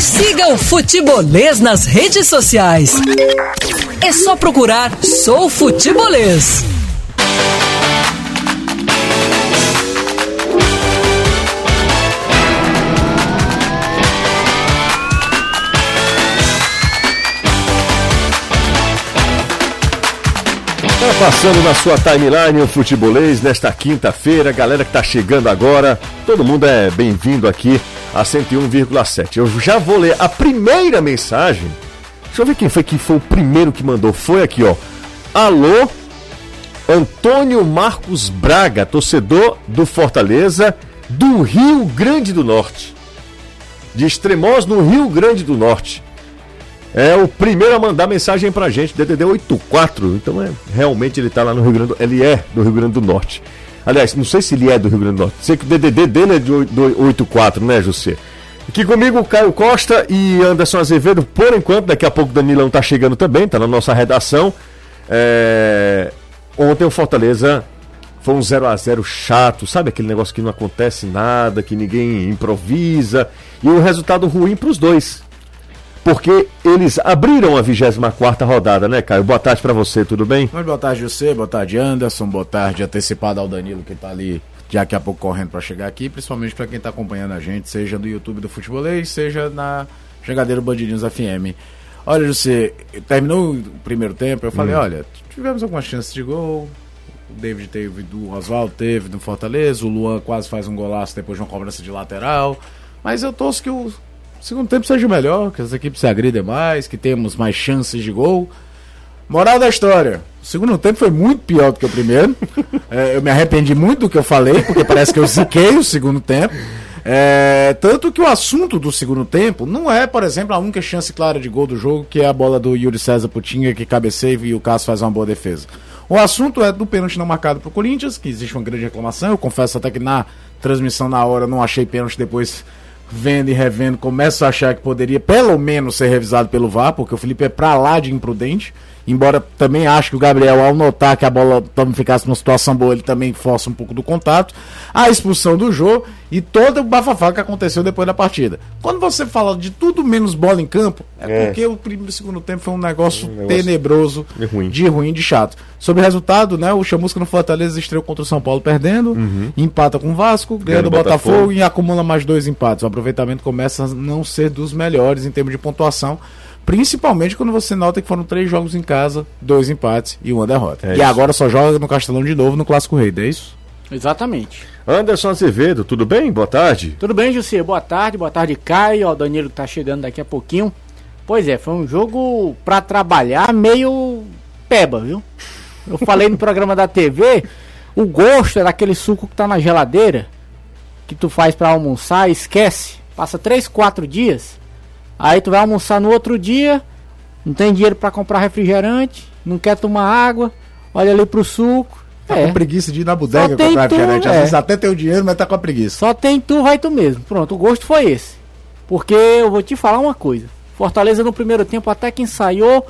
Siga o Futebolês nas redes sociais. É só procurar Sou Futebolês. Tá passando na sua timeline o futebolês nesta quinta-feira, galera que tá chegando agora, todo mundo é bem-vindo aqui a 101,7. Eu já vou ler a primeira mensagem. Deixa eu ver quem foi que foi o primeiro que mandou. Foi aqui, ó. Alô, Antônio Marcos Braga, torcedor do Fortaleza do Rio Grande do Norte. De Extremoz, no Rio Grande do Norte. É o primeiro a mandar mensagem pra gente, DDD 84. Então é, realmente ele tá lá no Rio Grande Ele é do Rio Grande do Norte. Aliás, não sei se ele é do Rio Grande do Norte. Sei que o DDD dele é de 84, né, José? Aqui comigo, Caio Costa e Anderson Azevedo, por enquanto. Daqui a pouco o Danilão tá chegando também, tá na nossa redação. É... Ontem o Fortaleza foi um 0 a 0 chato, sabe aquele negócio que não acontece nada, que ninguém improvisa, e o um resultado ruim para os dois porque eles abriram a 24 rodada, né, Caio? Boa tarde para você, tudo bem? Muito boa tarde, você, boa tarde, Anderson, boa tarde antecipada ao Danilo que tá ali daqui a pouco correndo para chegar aqui, principalmente para quem tá acompanhando a gente, seja no YouTube do Futebolês, seja na Chegadeiro Bandidinhos FM. Olha, você terminou o primeiro tempo, eu falei, hum. olha, tivemos algumas chances de gol, o David teve do Oswaldo, teve do Fortaleza, o Luan quase faz um golaço depois de uma cobrança de lateral, mas eu torço que o segundo tempo seja melhor, que as equipes se agridem mais, que temos mais chances de gol. Moral da história. O segundo tempo foi muito pior do que o primeiro. é, eu me arrependi muito do que eu falei, porque parece que eu ziquei o segundo tempo. É, tanto que o assunto do segundo tempo não é, por exemplo, a única chance clara de gol do jogo, que é a bola do Yuri César Putinha, que cabeceia e o Cássio faz uma boa defesa. O assunto é do pênalti não marcado para o Corinthians, que existe uma grande reclamação. Eu confesso até que na transmissão na hora não achei pênalti depois vendo e revendo, começo a achar que poderia pelo menos ser revisado pelo VAR, porque o Felipe é pra lá de imprudente. Embora também acho que o Gabriel, ao notar que a bola não ficasse numa situação boa, ele também força um pouco do contato. A expulsão do jogo e todo o bafafá que aconteceu depois da partida. Quando você fala de tudo menos bola em campo, é, é. porque o primeiro e segundo tempo foi um negócio, um negócio tenebroso, de ruim. de ruim, de chato. Sobre o resultado, né? O Chamusca no Fortaleza estreou contra o São Paulo perdendo, uhum. empata com o Vasco, ganha do Botafogo, Botafogo e acumula mais dois empates. O aproveitamento começa a não ser dos melhores em termos de pontuação. Principalmente quando você nota que foram três jogos em casa, dois empates e uma derrota. É e agora só joga no Castelão de novo no Clássico Rei, é isso? Exatamente. Anderson Azevedo, tudo bem? Boa tarde. Tudo bem, José? Boa tarde, boa tarde, Caio. O Danilo tá chegando daqui a pouquinho. Pois é, foi um jogo para trabalhar meio peba, viu? Eu falei no programa da TV, o gosto é daquele suco que tá na geladeira, que tu faz para almoçar, esquece. Passa 3, 4 dias, Aí tu vai almoçar no outro dia, não tem dinheiro para comprar refrigerante, não quer tomar água, olha ali pro suco. Tá é. com preguiça de ir na bodega comprar tu, refrigerante. Às é. vezes até tem o dinheiro, mas tá com a preguiça. Só tem tu, vai tu mesmo. Pronto, o gosto foi esse. Porque eu vou te falar uma coisa. Fortaleza no primeiro tempo até que ensaiou,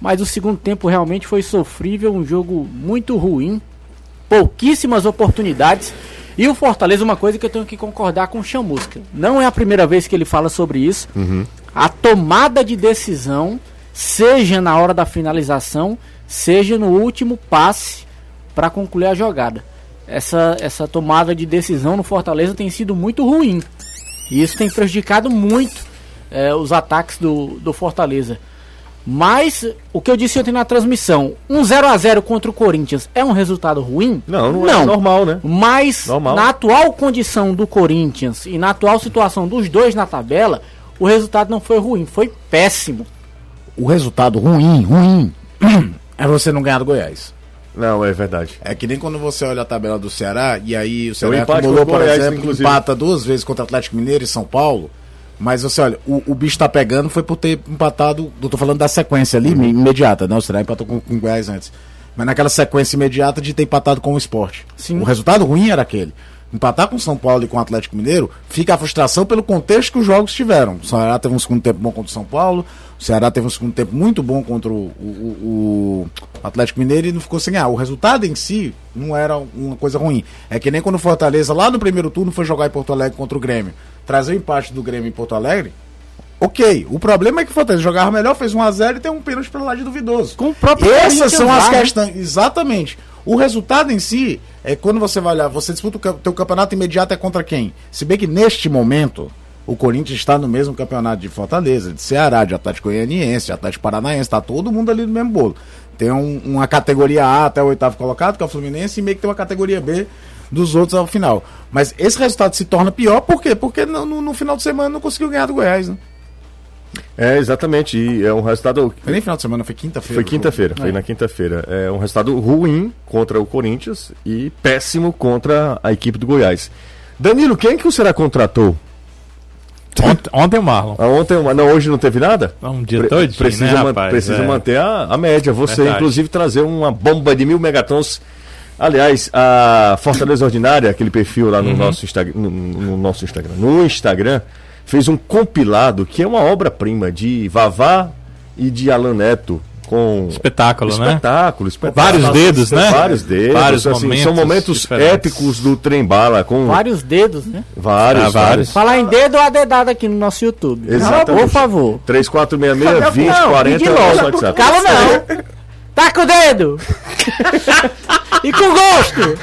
mas o segundo tempo realmente foi sofrível, um jogo muito ruim. Pouquíssimas oportunidades. E o Fortaleza, uma coisa que eu tenho que concordar com o Chamusca. Não é a primeira vez que ele fala sobre isso. Uhum a tomada de decisão, seja na hora da finalização, seja no último passe para concluir a jogada. Essa, essa tomada de decisão no Fortaleza tem sido muito ruim. E isso tem prejudicado muito é, os ataques do, do Fortaleza. Mas o que eu disse ontem na transmissão, um 0 a 0 contra o Corinthians é um resultado ruim? Não, não, é não. é normal, né? Mas normal. na atual condição do Corinthians e na atual situação dos dois na tabela, o resultado não foi ruim, foi péssimo. O resultado ruim, ruim, é você não ganhar do Goiás. Não, é verdade. É que nem quando você olha a tabela do Ceará e aí o Ceará acumulou, por Goiás, exemplo, inclusive. empata duas vezes contra o Atlético Mineiro e São Paulo. Mas você olha, o, o bicho tá pegando foi por ter empatado. Eu tô falando da sequência ali, uhum. imediata, né? O Ceará empatou com, com o Goiás antes. Mas naquela sequência imediata de ter empatado com o esporte. Sim. O resultado ruim era aquele empatar com São Paulo e com o Atlético Mineiro, fica a frustração pelo contexto que os jogos tiveram. O Ceará teve um segundo tempo bom contra o São Paulo, o Ceará teve um segundo tempo muito bom contra o, o, o Atlético Mineiro e não ficou sem ganhar. O resultado em si não era uma coisa ruim. É que nem quando o Fortaleza, lá no primeiro turno, foi jogar em Porto Alegre contra o Grêmio. Trazer o empate do Grêmio em Porto Alegre Ok, o problema é que o Fortaleza jogava melhor, fez 1x0 e tem um pênalti pelo lado duvidoso. Com o próprio Essas são as né? questões. Exatamente. O resultado em si é quando você vai olhar, você disputa o teu campeonato imediato é contra quem? Se bem que neste momento o Corinthians está no mesmo campeonato de Fortaleza, de Ceará, de Atlético Goianiense, de Atlético Paranaense, está todo mundo ali no mesmo bolo. Tem um- uma categoria A até o oitavo colocado, que é o Fluminense, e meio que tem uma categoria B dos outros ao final. Mas esse resultado se torna pior, por quê? Porque no, no- no final de semana não conseguiu ganhar do Goiás, né? É, exatamente. E é um resultado. Foi nem final de semana, foi quinta-feira. Foi o quinta-feira, foi na quinta-feira. É um resultado ruim contra o Corinthians e péssimo contra a equipe do Goiás. Danilo, quem que o Será contratou? Ontem, ontem o Marlon. Ah, Ontem, não, hoje não teve nada? Um dia Pre- todinho, precisa né, man- rapaz? precisa É. manter a, a média. Você, Verdade. inclusive, trazer uma bomba de mil megatons. Aliás, a Fortaleza Ordinária, aquele perfil lá Uhum. no, nosso, Instagram, no, no nosso Instagram, no Instagram, fez um compilado que é uma obra-prima de Vavá e de Alan Neto. Com Espetáculo, né? espetáculo, espetáculo. Vários dedos, né? Vários dedos. Vários assim, momentos são momentos diferentes. épicos do trem bala com Vários dedos, né? vários, Ah, vários. Falar em dedo ou a dedada aqui no nosso YouTube. Exatamente. Por favor. 3466 2040 pedi é o nosso logo. WhatsApp. Cala não. Tá com o dedo. e com gosto.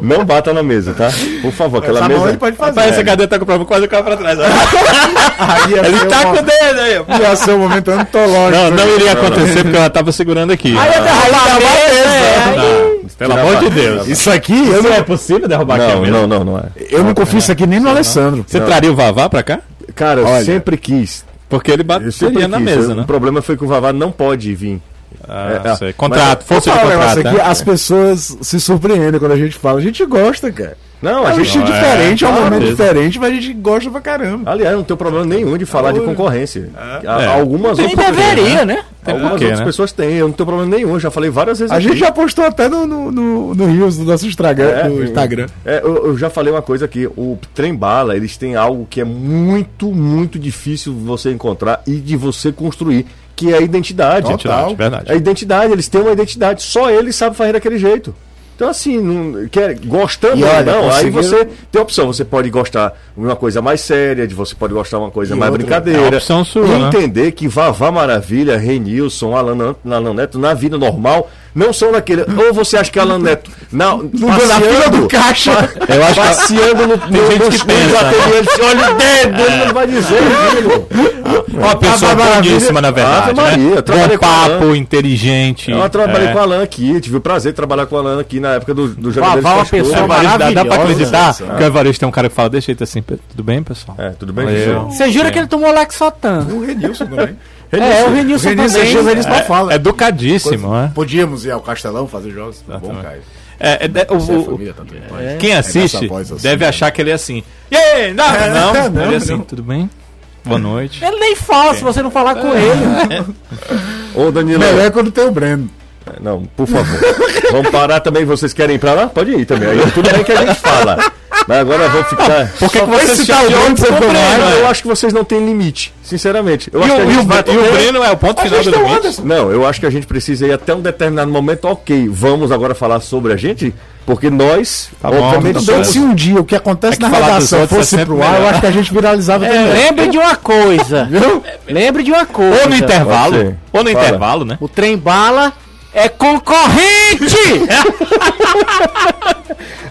Não bata na mesa, tá? Por favor, aquela Essa mesa. pode fazer. Rapaz, essa cadeira tá com o quase o carro pra trás. Aí ia Ele tá uma- com o dedo aí. Ia ser um momento antológico. Não, não iria acontecer porque eu já tava segurando aqui. Aí eu derrubar a mesa, é, aí- Não, pelo amor de Deus. Isso aqui, Isso não, é possível derrubar aqui a Não, mesa? não, não, não é. eu não confio isso aqui nem no Alessandro. Você traria o Vavá pra cá? Cara, eu Olha, sempre quis. Porque ele bateria na quis. mesa, O né? problema foi que o Vavá não pode vir. Ah, É, sei. é. Contrato, força de um contrato, aqui, né? as pessoas se surpreendem quando a gente fala. A gente gosta, cara. Não, a É um gente. estilo Não, é, diferente, é um claro, momento mesmo. diferente, mas a gente gosta pra caramba. Aliás, não tem problema nenhum de falar de concorrência. Há- É. Algumas Nem outras. deveria, né? Algumas porquê, outras né? pessoas têm, eu não tenho problema nenhum, eu já falei várias vezes A aqui. gente já postou até no, no, no, no Rios, no nosso Instagram. É, no Instagram. é, eu, eu já falei uma coisa aqui, o trem bala, eles têm algo que é muito, muito difícil você encontrar e de você construir, que é a identidade. Identidade, verdade. A identidade, eles têm uma identidade, só eles sabem fazer daquele jeito. Então, assim, não, quer, gostando ou não, aí você tem opção. Você pode gostar de uma coisa mais séria, de você pode gostar de uma coisa E mais outra, brincadeira. é a opção sua, e né? entender que Vavá Maravilha, Renilson, Alan, Alan Neto, na vida normal, não são daquele. Ou você acha que Alan Neto, na, na fila do caixa. eu acho passeando no, no, gente nos- que pensa, nos ateliês, olha o dedo, ele não vai dizer aquilo. Uma pessoa Maravilha. boníssima, na verdade. Ave Maria, né? Bom com papo, inteligente. Eu trabalhei é. com o Alan aqui, tive o prazer de trabalhar com o Alan aqui na época do, do é uma pessoa É, Evaristo, dá, dá pra maravilhosa, acreditar que o Evaristo é um cara que fala desse jeito assim, "Pe- tudo bem, pessoal? É, tudo bem? Você jura que ele tomou Lexotan? O Renilson também. É, o Renilson O Renilson também. dias eles não falam. É educadíssimo, né? Podíamos ir ao Castelão fazer jogos? Bom, Exatamente. Caio. É, é, é, o- é o- família, tá bem. quem assiste voz assim, deve né? achar que ele é assim. E aí, não, não, não, ele é assim, não. tudo bem? Boa noite. Ele nem fala se você não falar com ele. Ô, Danilo. Melhor é quando tem o Breno. Não, por favor. Vamos parar também. Vocês querem ir pra lá? Pode ir também. Aí tudo bem que a gente fala. Mas agora vamos ficar. Por que, que você se citar o Breno, ficou mais, eu acho que vocês não têm limite, sinceramente. Eu E acho que a o, e gente o, vai e o Breno é o ponto final do limite? Não, eu acho que a gente precisa ir até um determinado momento. Ok, vamos agora falar sobre a gente, porque nós, Tá bom, obviamente, tá Então, somos. se um dia o que acontece É que na redação é fosse pro ar, eu melhor. acho que a gente viralizava É, também. lembre de uma coisa. Viu? Lembre de uma coisa. Ou no intervalo, ou no Fala. intervalo, né? O trem bala é concorrente!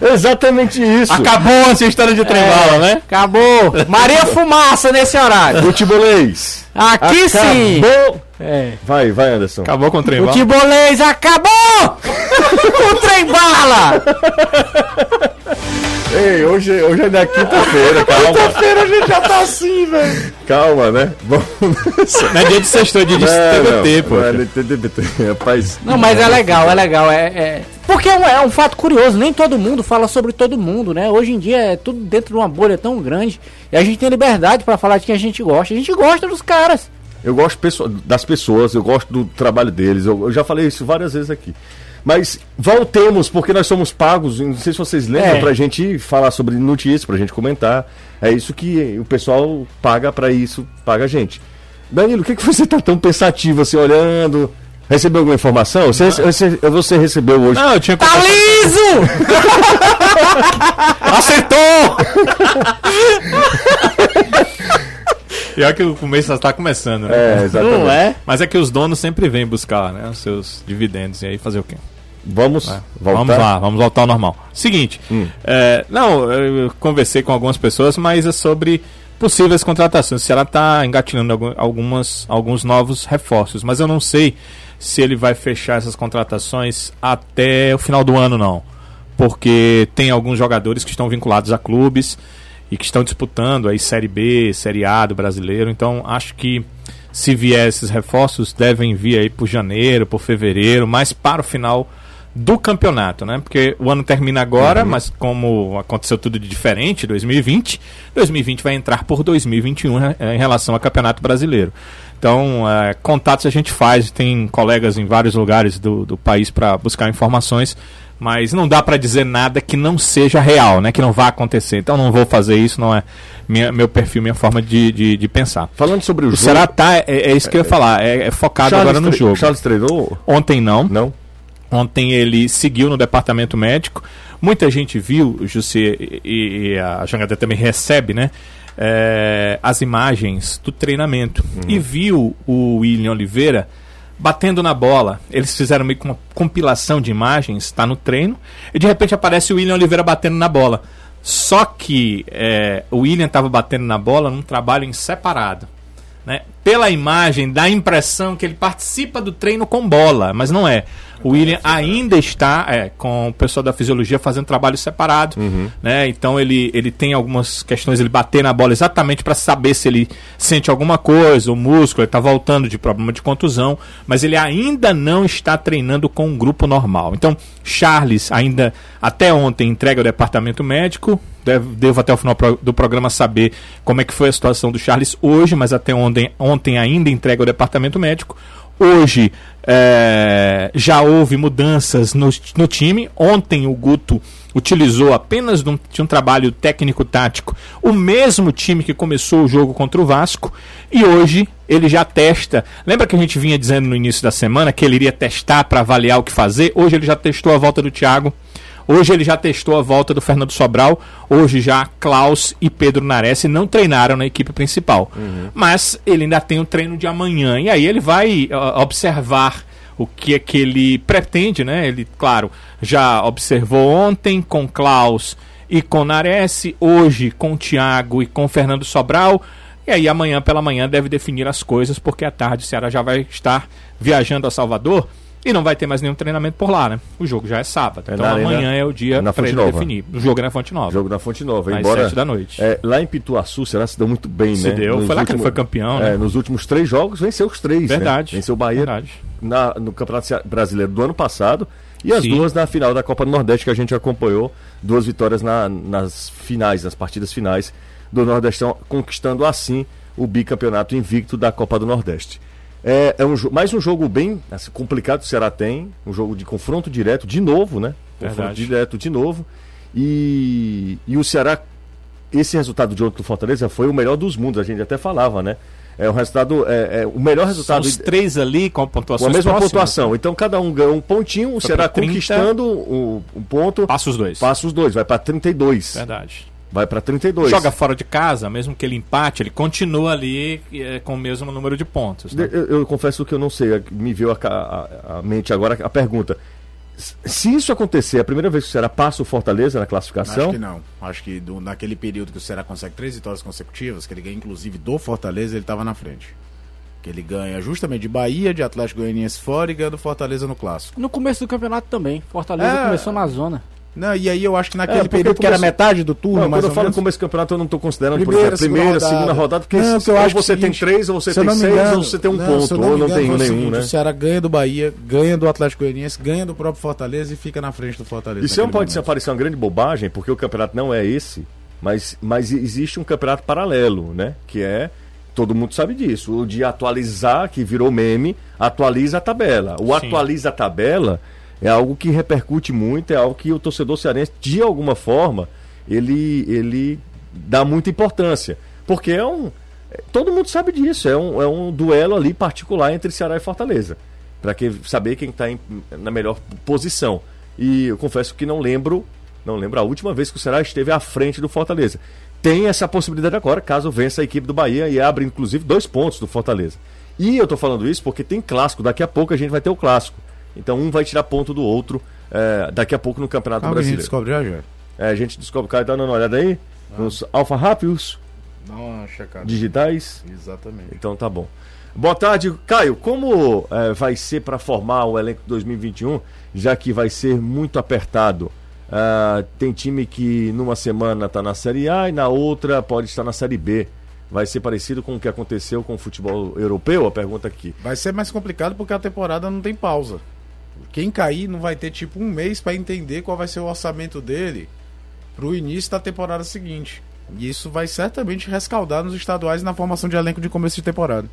Exatamente isso. Acabou essa história de trem bala, né? Acabou. Maria Fumaça nesse horário. Futebolês. Aqui sim. Acabou. É. Vai, vai, Anderson. Acabou com o trem bala. Futebolês acabou! o trem bala! Ei, hoje, hoje ainda é quinta-feira, calma. Quinta-feira a gente já tá assim, velho. calma, né? Vamos Não é dia de sextou, é dia de TBT, pô. Não, é rapaz. Não, mas é legal, é legal. É, é- Porque é um, é um fato curioso, nem todo mundo fala sobre todo mundo, né? Hoje em dia é tudo dentro de uma bolha tão grande e a gente tem liberdade pra falar de quem a gente gosta. A gente gosta dos caras. Eu gosto das pessoas, eu gosto do trabalho deles. Eu, eu já falei isso várias vezes aqui. Mas voltemos, porque nós somos pagos. Não sei se vocês lembram, É. pra gente falar sobre notícias, pra gente comentar. É isso que o pessoal paga pra isso, paga a gente. Danilo, o que, que você tá tão pensativo assim, olhando? Recebeu alguma informação? Você, você, você recebeu hoje. Não, eu tinha Tá liso! Acertou! Pior que o começo já está começando, né? É, exatamente. Não é? Mas é que os donos sempre vêm buscar né, os seus dividendos. E aí fazer o quê? Vamos É. voltar. Vamos lá, vamos voltar ao normal. Seguinte, Hum. é, não, eu conversei com algumas pessoas, mas é sobre possíveis contratações. O Ceará está engatilhando algum- algumas, alguns novos reforços, mas eu não sei se ele vai fechar essas contratações até o final do ano, não. Porque tem alguns jogadores que estão vinculados a clubes e que estão disputando aí Série B, Série A do brasileiro. Então acho que se vier esses reforços, devem vir aí por janeiro, por fevereiro, mas para o final do campeonato, né? Porque o ano termina agora, mas como aconteceu tudo de diferente, 2020, 2020 vai entrar por 2021 né, em relação ao Campeonato Brasileiro. Então, é, contatos a gente faz, tem colegas em vários lugares do, do país para buscar informações, mas não dá para dizer nada que não seja real, né? Que não vá acontecer. Então, não vou fazer isso, não é minha, meu perfil, minha forma de, de, de pensar. Falando sobre o, O jogo. Ceará tá, é, é isso que eu ia falar, é, é focado Charles agora no jogo. Charles treinou? Ontem não, Não? Ontem ele seguiu no departamento médico. Muita gente viu, Jussi, e, e a Jangada também recebe, né? é, as imagens do treinamento. E viu o William Oliveira batendo na bola. Eles fizeram meio que uma compilação de imagens, está no treino, e de repente aparece o William Oliveira batendo na bola. Só que é, o William estava batendo na bola num trabalho em separado. Né? Pela imagem, dá a impressão que ele participa do treino com bola, mas não é. O William ainda está é, com o pessoal da fisiologia fazendo trabalho separado, né? Então ele, ele tem algumas questões, ele bater na bola exatamente para saber se ele sente alguma coisa, o músculo, ele está voltando de problema de contusão, mas ele ainda não está treinando com um grupo normal. Então, Charles ainda até ontem entrega ao departamento médico, Devo, até o final do programa saber como é que foi a situação do Charles hoje, mas até ontem, ontem ainda entrega ao departamento médico. Hoje é, já houve mudanças no, no time. Ontem o Guto utilizou apenas de um, de um trabalho técnico-tático o mesmo time que começou o jogo contra o Vasco. E hoje ele já testa. Lembra que a gente vinha dizendo no início da semana que ele iria testar para avaliar o que fazer? Hoje ele já testou a volta do Thiago. Hoje ele já testou a volta do Fernando Sobral. Hoje já Klaus e Pedro Nares não treinaram na equipe principal. Mas ele ainda tem o treino de amanhã. E aí ele vai ó, observar o que é que ele pretende, né? Ele, claro, já observou ontem com Klaus e com Nares, hoje com Thiago e com Fernando Sobral. E aí amanhã pela manhã deve definir as coisas, porque à tarde o Ceará já vai estar viajando a Salvador e não vai ter mais nenhum treinamento por lá, né? O jogo já é sábado. É então na Arena- amanhã é o dia para ele definir. O jogo é na Fonte Nova. Jogo na Fonte Nova. Às embora, sete da noite. É, lá em Pituaçu, será se deu muito bem, Se né? deu, Nos foi lá que ele foi campeão, é, né? Nos últimos três jogos, venceu os três. né? Verdade. Venceu o Bahia Verdade. na- no Campeonato Brasileiro do ano passado. E as Sim. duas na final da Copa do Nordeste que a gente acompanhou. Duas vitórias na- nas finais, nas partidas finais do Nordestão, conquistando assim o bicampeonato invicto da Copa do Nordeste. É, é um, mais um jogo bem assim, complicado que o Ceará tem. Um jogo de confronto direto, de novo, né? Confronto Verdade. direto de novo. E, e o Ceará, esse resultado de ontem do Fortaleza foi o melhor dos mundos, a gente até falava, né? É um resultado, é, é o melhor São resultado os três ali com a com pontuação a mesma pontuação. Então cada um ganhou um pontinho, o Ceará pra 30. conquistando o, o ponto, Passa os dois. passa os dois, vai para 32. Verdade. Vai para 32. Joga fora de casa, mesmo que ele empate, ele continua ali eh, com o mesmo número de pontos. né? Eu, eu confesso que eu não sei, me veio a, a- a mente agora a pergunta. Se isso acontecer, é a primeira vez que o Ceará passa o Fortaleza na Acho classificação, que não. Acho que do- naquele período que o Ceará consegue três vitórias consecutivas, que ele ganha inclusive do Fortaleza, ele estava na frente. Que ele ganha justamente de Bahia, de Atlético Goianiense fora e ganha do Fortaleza no clássico. No começo do campeonato também. Fortaleza É. começou na zona. Não, e aí eu acho que naquele É, período que era metade do turno, Não, quando eu falo menos. começo do campeonato, eu não estou considerando, Primeira, por exemplo, primeira, segunda segunda rodada. rodada, porque Não, se- que eu ou acho você o tem três, ou você se tem não seis, engano- ou você tem um não, ponto, se eu ou não engano, tem nenhum, seguinte, né? O Ceará ganha do Bahia, ganha do Atlético Goianiense, ganha do próprio Fortaleza e fica na frente do Fortaleza. Isso não naquele pode se momento. parecer uma grande bobagem, porque o campeonato não é esse, mas, mas existe um campeonato paralelo, né? Que é. Todo mundo sabe disso. O de atualizar, que virou meme, atualiza a tabela. O Sim. atualiza a tabela é algo que repercute muito, é algo que o torcedor cearense, de alguma forma, ele, ele dá muita importância. Porque é um. Todo mundo sabe disso, é um, é um duelo ali particular entre Ceará e Fortaleza. Para que, saber quem está na melhor posição. E eu confesso que não lembro Não lembro a última vez que o Ceará esteve à frente do Fortaleza. Tem essa possibilidade agora, caso vença a equipe do Bahia e abre inclusive dois pontos do Fortaleza. E eu tô falando isso porque tem clássico, daqui a pouco a gente vai ter o clássico. Então um vai tirar ponto do outro é, daqui a pouco no Campeonato Calma que a gente Brasileiro. descobre já já. É, a gente descobre, cara, tá dando uma olhada aí? Nos Alfa Rápidos Dá uma checada. digitais. Exatamente. Então tá bom. Boa tarde, Caio. Como eh, vai ser para formar o elenco 2021, já que vai ser muito apertado? Ah, tem time que numa semana está na Série A e na outra pode estar na Série B. Vai ser parecido com o que aconteceu com o futebol europeu? A pergunta aqui. Vai ser mais complicado porque a temporada não tem pausa. Quem cair não vai ter tipo um mês para entender qual vai ser o orçamento dele pro início da temporada seguinte. E isso vai certamente rescaldar nos estaduais na formação de elenco de começo de temporada.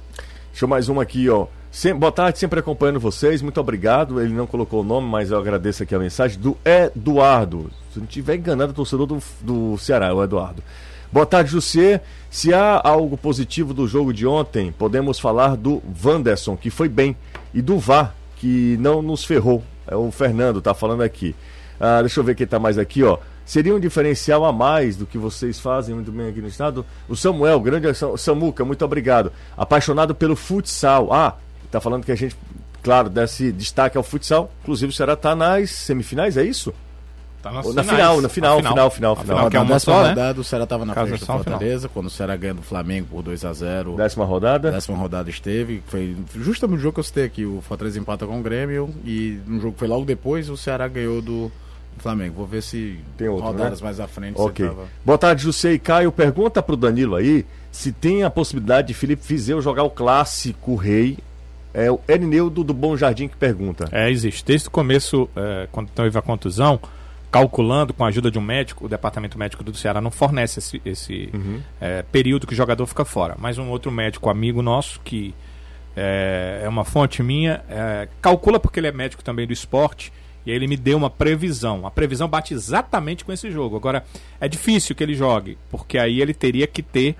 Deixa eu mais uma aqui, ó. Sem, boa tarde, sempre acompanhando vocês. Muito obrigado. Ele não colocou o nome, mas eu agradeço aqui a mensagem do Eduardo. Se não tiver enganado, o torcedor do, do Ceará, o Eduardo. Boa tarde, Jussier. Se há algo positivo do jogo de ontem, podemos falar do Wanderson, que foi bem, e do VAR, que não nos ferrou. É o Fernando, tá falando aqui. Ah, deixa eu ver quem tá mais aqui, ó. Seria um diferencial a mais do que vocês fazem muito bem aqui no estado? O Samuel, grande Sam- Samuca, muito obrigado. Apaixonado pelo futsal. Ah, tá falando que a gente, claro, desse destaque ao futsal. Inclusive o Ceará tá nas semifinais, é isso? Tá nas Ou na final, na final, Na final, final, final. que é na uma décima né? rodada, o Ceará estava na Caso frente do final. Fortaleza, quando o Ceará ganha do Flamengo por 2 a 0 Décima rodada. décima rodada esteve, foi justamente o jogo que eu citei aqui, o Fortaleza empata com o Grêmio e no jogo que foi logo depois, o Ceará ganhou do Flamengo. Vou ver se Tem outro, rodadas né? mais à frente Ok. você tava... Boa tarde, José e Caio. Pergunta pro Danilo aí se tem a possibilidade de Felipe Fizeu jogar o clássico rei. É o Erineudo do Bom Jardim que pergunta. É, existe. Desde o começo, é, quando teve a contusão, calculando com a ajuda de um médico, o departamento médico do Ceará não fornece esse, esse é, período que o jogador fica fora. Mas um outro médico amigo nosso, que é, é uma fonte minha, é, calcula porque ele é médico também do esporte. E aí ele me deu uma previsão. A previsão bate exatamente com esse jogo. Agora, é difícil que ele jogue, porque aí ele teria que ter.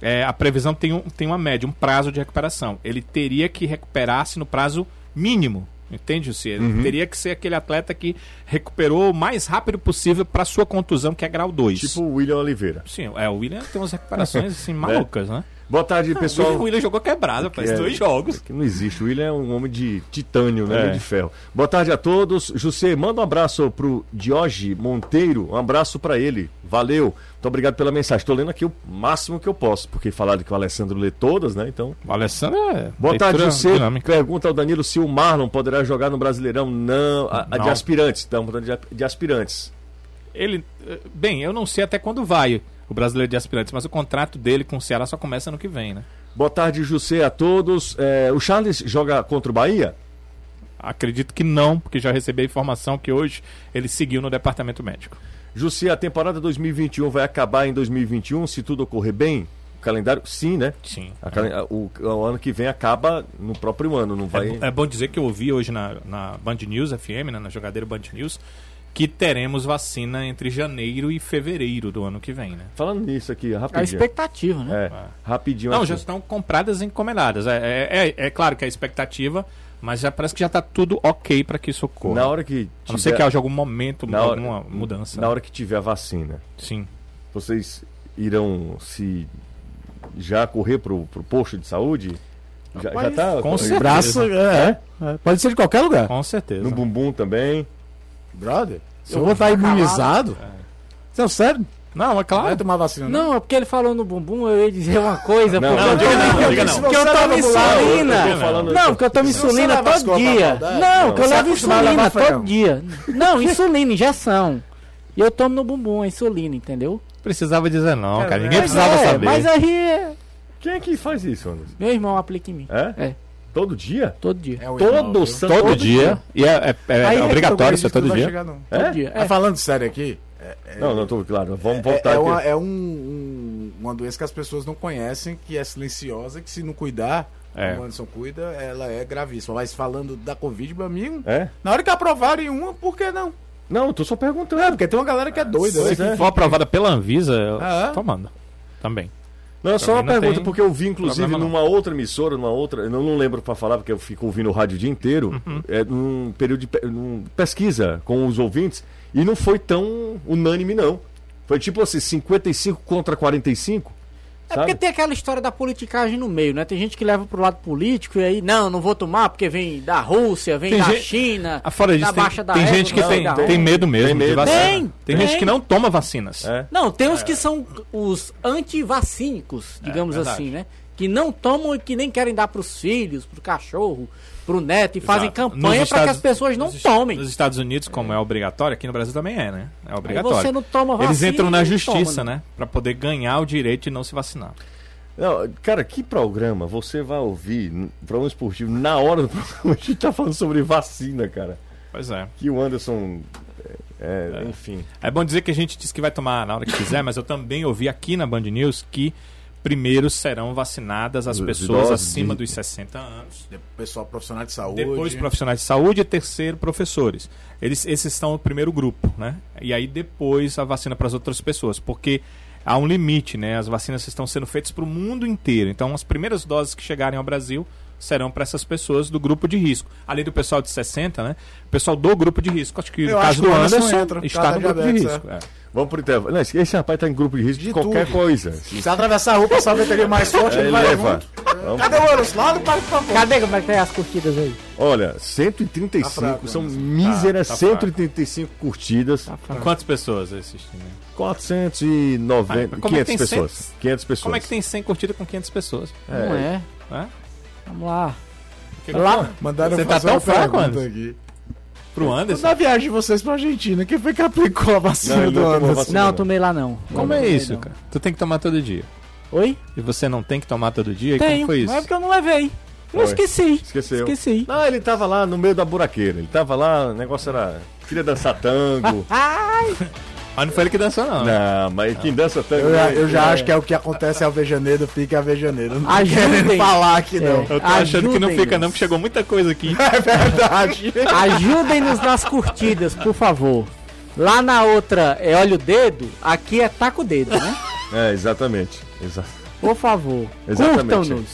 é, a previsão tem, um, tem uma média, um prazo de recuperação. Ele teria que recuperar-se no prazo mínimo. Entende, Luci? Ele teria que ser aquele atleta que recuperou o mais rápido possível para sua contusão, que é grau 2. Tipo o William Oliveira. Sim, é, o William tem umas recuperações assim, malucas, né? Boa tarde, O pessoal. William jogou quebrado, faz É, dois jogos. Que não existe. O William é um homem de titânio, né? É. De ferro. Boa tarde a todos. José, manda um abraço pro Dioge Monteiro. Um abraço pra ele. Valeu. Muito obrigado pela mensagem. Tô lendo aqui o máximo que eu posso, porque falaram que o Alessandro lê todas, né? Então. O Alessandro é. Boa tarde, José. Pergunta ao Danilo se o Marlon poderá jogar no Brasileirão. Não. A, a de Não. aspirantes. Estamos falando de, de aspirantes. Ele. eh, Bem, eu não sei até quando vai o brasileiro de aspirantes, mas o contrato dele com o Ceará só começa ano que vem, né? Boa tarde, José, a todos. É, o Charles joga contra o Bahia? Acredito que não, porque já recebi a informação que hoje ele seguiu no departamento médico. José, a temporada 2021 vai acabar em 2021 se tudo ocorrer bem? O calendário, sim, né? Sim. Calen- o, o ano que vem acaba no próprio ano, não vai. É, é bom dizer que eu ouvi hoje na, na Band News FM, né, na jogadeira Band News, que teremos vacina entre janeiro e fevereiro do ano que vem, né? Falando nisso aqui, A rapidinho. expectativa, né? É, rapidinho. Não, aqui. já estão compradas e encomendadas. É, é, é- é claro que é expectativa, mas já parece que já está tudo ok para que isso ocorra. Na hora que. A não ser que haja algum momento, na hora- alguma mudança. Na hora que tiver a vacina, Sim. vocês irão se. já correr pro, pro posto de saúde? Já, já tá. com certeza. Braço, é, é, Pode ser de qualquer lugar. Com certeza. No bumbum também. Brother, se eu vou estar imunizado... Você é sério? Não, é Vai claro. tomar vacina, Não, é porque ele falou no bumbum, eu ia dizer uma coisa. Não, porque não, diga não, porque diga eu- não. Porque eu tomo insulina. Falando- Não, porque eu tomo insulina todo dia. Não, não. que eu é levo a insulina todo dia. Não, insulina, injeção. E eu tomo no bumbum a insulina, entendeu? Precisava dizer não, cara. Ninguém mas precisava é, saber. Mas aí, é- Quem é que faz isso, Anderson? meu irmão aplica em mim. É? É, Todo dia? todo dia. É o Todo santo Todo dia. E é, é- é Aí, obrigatório acredito que todo não vai dia. chegar, não. É? Todo dia. É. falando sério aqui, Não, não, tô claro. Vamos é, voltar é aqui. uma, é um- um- uma doença que as pessoas não conhecem, que é silenciosa, que se não cuidar, É. o Anderson cuida, ela é gravíssima. Mas falando da Covid, meu amigo, É? na hora que aprovarem uma, por que não? Não, eu tô só perguntando. É, porque tem uma galera que é doida, né? é. Se for aprovada pela Anvisa, eu Ah, é? tô tomando. Também. Não, é só uma não pergunta, tem porque eu vi, inclusive, problema, não. numa outra emissora, numa outra. Eu não, lembro pra falar, porque eu fico ouvindo o rádio o dia inteiro. Uhum. É, num período de num pesquisa com os ouvintes. E não foi tão unânime, não. Foi tipo assim, 55 contra 45. É sabe? porque tem aquela história da politicagem no meio, né? Tem gente que leva pro lado político e aí, não, não vou tomar porque vem da Rússia, vem Tem da gente- China, Ah, Fora disso, da tem, Baixa da tem gente que não tem, tem medo mesmo Tem de medo. vacina. Tem, Tem tem. gente que não toma vacinas. É. Não, tem os que são os antivacínicos, digamos verdade. assim, né? Que não tomam e que nem querem dar pros filhos, pro cachorro, pro neto e fazem Exato. campanha para que as pessoas não nos tomem. Nos Estados Unidos, como é obrigatório, aqui no Brasil também é, né? É Aí obrigatório. você não toma vacina. Eles entram na justiça, toma, né? Pra poder ganhar o direito de não se vacinar. Não, cara, que programa você vai ouvir, programa esportivo, na hora do programa, a gente tá falando sobre vacina, cara. Pois é. Que o Anderson. É, é, enfim. É bom dizer que a gente disse que vai tomar na hora que quiser, mas eu também ouvi aqui na Band News que primeiro serão vacinadas as pessoas idosos acima de- dos 60 anos. De- Pessoal profissional de saúde. Depois profissionais de saúde e terceiro professores. Eles, esses estão no primeiro grupo, né? E aí depois a vacina para as outras pessoas, porque há um limite, né? As vacinas estão sendo feitas para o mundo inteiro. Então as primeiras doses que chegarem ao Brasil serão para essesse pessoas do grupo de risco. Além do pessoal de 60, né? O pessoal do grupo de risco. Acho que Eu no caso que do o Anderson Anderson entra, está causa no grupo de diabetes, risco. é. Vamos pro intervalo. Não, esse rapaz tá em grupo de risco de, De qualquer tudo. coisa. Se atravessar a rua, passar a veterinária mais forte, É, ele vai leva. Cadê o Anderson? Lá do Parque Favor. Cadê como é que tá as curtidas aí? Olha, 135, Tá fraco, são Anderson. míseras Tá, tá fraco. 135 curtidas. Tá fraco. Quantas pessoas assistem? né? 490, Ah, como é que 500 tem pessoas. cem- 500 pessoas. Como é que tem 100 curtidas com 500 pessoas? Não é. Né? Vamos lá. Que- Lá. Mandaram Você tá tão fraco, aqui. Pro Anderson? Na viagem de vocês pra Argentina, quem foi que aplicou a vacina Não, do não tomou Anderson? vacina. Não, não. tomei lá não. Como Não é tomei, isso, não. cara? Tu tem que tomar todo dia. Oi? E você não tem que tomar todo dia? E Tenho. como foi isso? Não é porque eu não levei. Eu Foi. esqueci. Esqueceu. Esqueci. Não, ele tava lá no meio da buraqueira. Ele tava lá, o negócio era. Queria dançar tango. Ai! Mas não foi ele que dançou, não. não, mas quem dança tango. Eu já, eu já É. acho que é o que acontece ao Vejaneiro, fica a Vejaneiro. Não Ajudem. falar aqui, não. Eu tô achando que não fica, não, porque chegou muita coisa aqui. É verdade. Ajudem-nos nas curtidas, por favor. Lá na outra é olha o dedo, aqui é taca o dedo, né? É, exatamente. Exa- Por favor. Exatamente. Curtam-nos.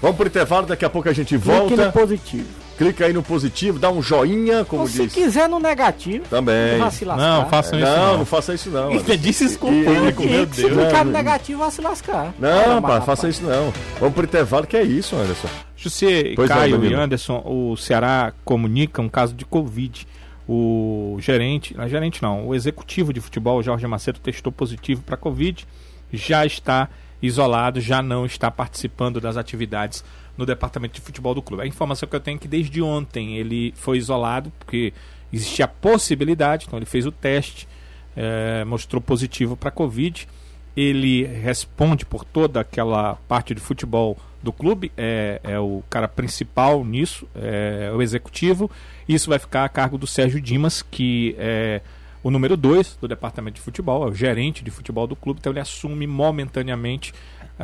Vamos pro intervalo, daqui a pouco a gente Clique no volta. positivo. Clica aí no positivo, dá um joinha, como Ou se diz. quiser no negativo, Também. se lascar. Não, façam isso Não, não. não faça isso não. Ainda disse isso com o E- público, e- meu Se Deus. clicar Não, no negativo, vá se lascar. Não, rapaz. faça isso não. Vamos pro intervalo, que é isso, Anderson. José, Pois não, Caio e Danilo. Anderson, o Ceará comunica um caso de Covid. O gerente, não, gerente não, o executivo de futebol, Jorge Macedo, testou positivo para Covid, já está isolado, já não está participando das atividades no departamento de futebol do clube. A informação que eu tenho é que desde ontem ele foi isolado, porque existia a possibilidade, então ele fez o teste, eh, mostrou positivo para Covid. Ele responde por toda aquela parte de futebol do clube, é, é o cara principal nisso, é o executivo. Isso vai ficar a cargo do Sérgio Dimas, que é o número 2 do departamento de futebol, é o gerente de futebol do clube, então ele assume momentaneamente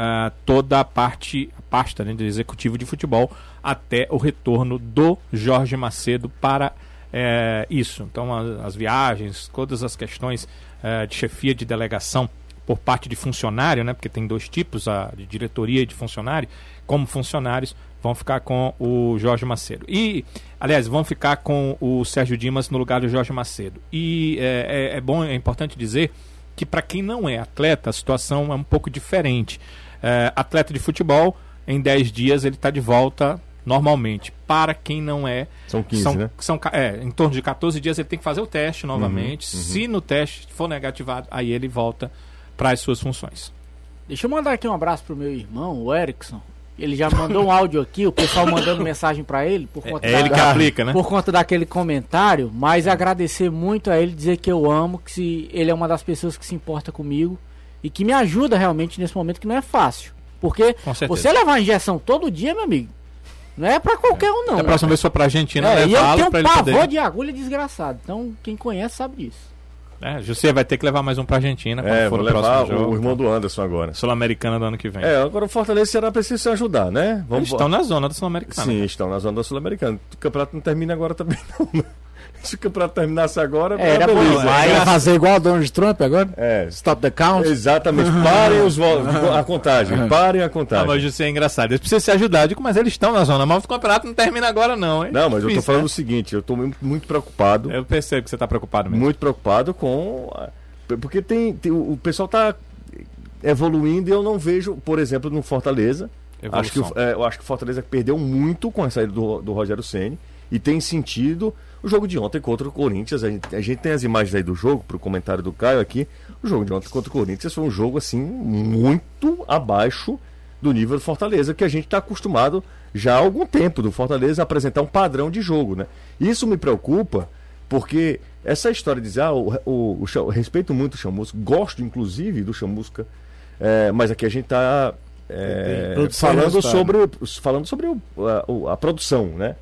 ah, toda a parte, a pasta né, de executivo de futebol até o retorno do Jorge Macedo para eh, isso. Então, a- as viagens, todas as questões eh, de chefia de delegação por parte de funcionário, né, porque tem dois tipos, a de diretoria e de funcionário, como funcionários vão ficar com o Jorge Macedo. E, aliás, vão ficar com o Sérgio Dimas no lugar do Jorge Macedo. E é, é- é bom, é importante dizer que para quem não é atleta, a situação é um pouco diferente. É, atleta de futebol, em 10 dias ele está de volta normalmente. Para quem não é, São 15, são, né? são é, em torno de 14 dias ele tem que fazer o teste novamente. Uhum, Se no teste for negativado, aí ele volta para as suas funções. Deixa eu mandar aqui um abraço pro meu irmão, o Erickson. Ele já mandou um áudio aqui, o pessoal mandando mensagem pra ele por conta É da- ele que aplica, né? por conta daquele comentário, mas agradecer muito a ele, dizer que eu amo, que se, ele é uma das pessoas que se importa comigo e que me ajuda realmente nesse momento que não é fácil. Porque você levar injeção todo dia, meu amigo, não é pra qualquer um não. Da próxima vez for pra Argentina, é, e eu tenho pra um ele pavor poder. de agulha desgraçado. Então, quem conhece sabe disso. É, José vai ter que levar mais um pra Argentina É, for vou levar próximo jogo. o irmão do Anderson agora. Sul-Americana do ano que vem. É, agora o Fortaleza será preciso se ajudar, né? Eles estão na zona do Sul-Americana. Sim, estão na zona da Sul-Americana. O campeonato não termina agora também, não. Se o campeonato terminasse agora, Era bom, beleza. mas- Vai fazer igual a Donald Trump agora? É, Stop the count? exatamente. Parem os a contagem. Parem a Ah, contagem. mas José é engraçado. Eles precisam se ajudar. Eu digo, mas eles estão na zona mal. O campeonato não termina agora, não, hein? Não, mas eu tô Difícil, falando né? o seguinte, eu tô muito, preocupado. Eu percebo que você tá preocupado mesmo. muito preocupado com. a- Porque tem, tem- o pessoal tá evoluindo e eu não vejo, por exemplo, no Fortaleza. Acho que, é, eu acho que o Fortaleza perdeu muito com a saída do, do Rogério Ceni e tem sentido o jogo de ontem contra o Corinthians. A gente, a gente tem as imagens aí do jogo, pro comentário do Caio aqui. O jogo de ontem contra o Corinthians foi um jogo assim muito abaixo do nível do Fortaleza, que a gente está acostumado já há algum tempo do Fortaleza a apresentar um padrão de jogo, né? Isso me preocupa porque essa história de dizer, ah, o, o, o respeito muito o Chamusca, gosto inclusive do Chamusca, é, mas aqui a gente está e falando sobre, falando sobre o- a, o- a produção, né?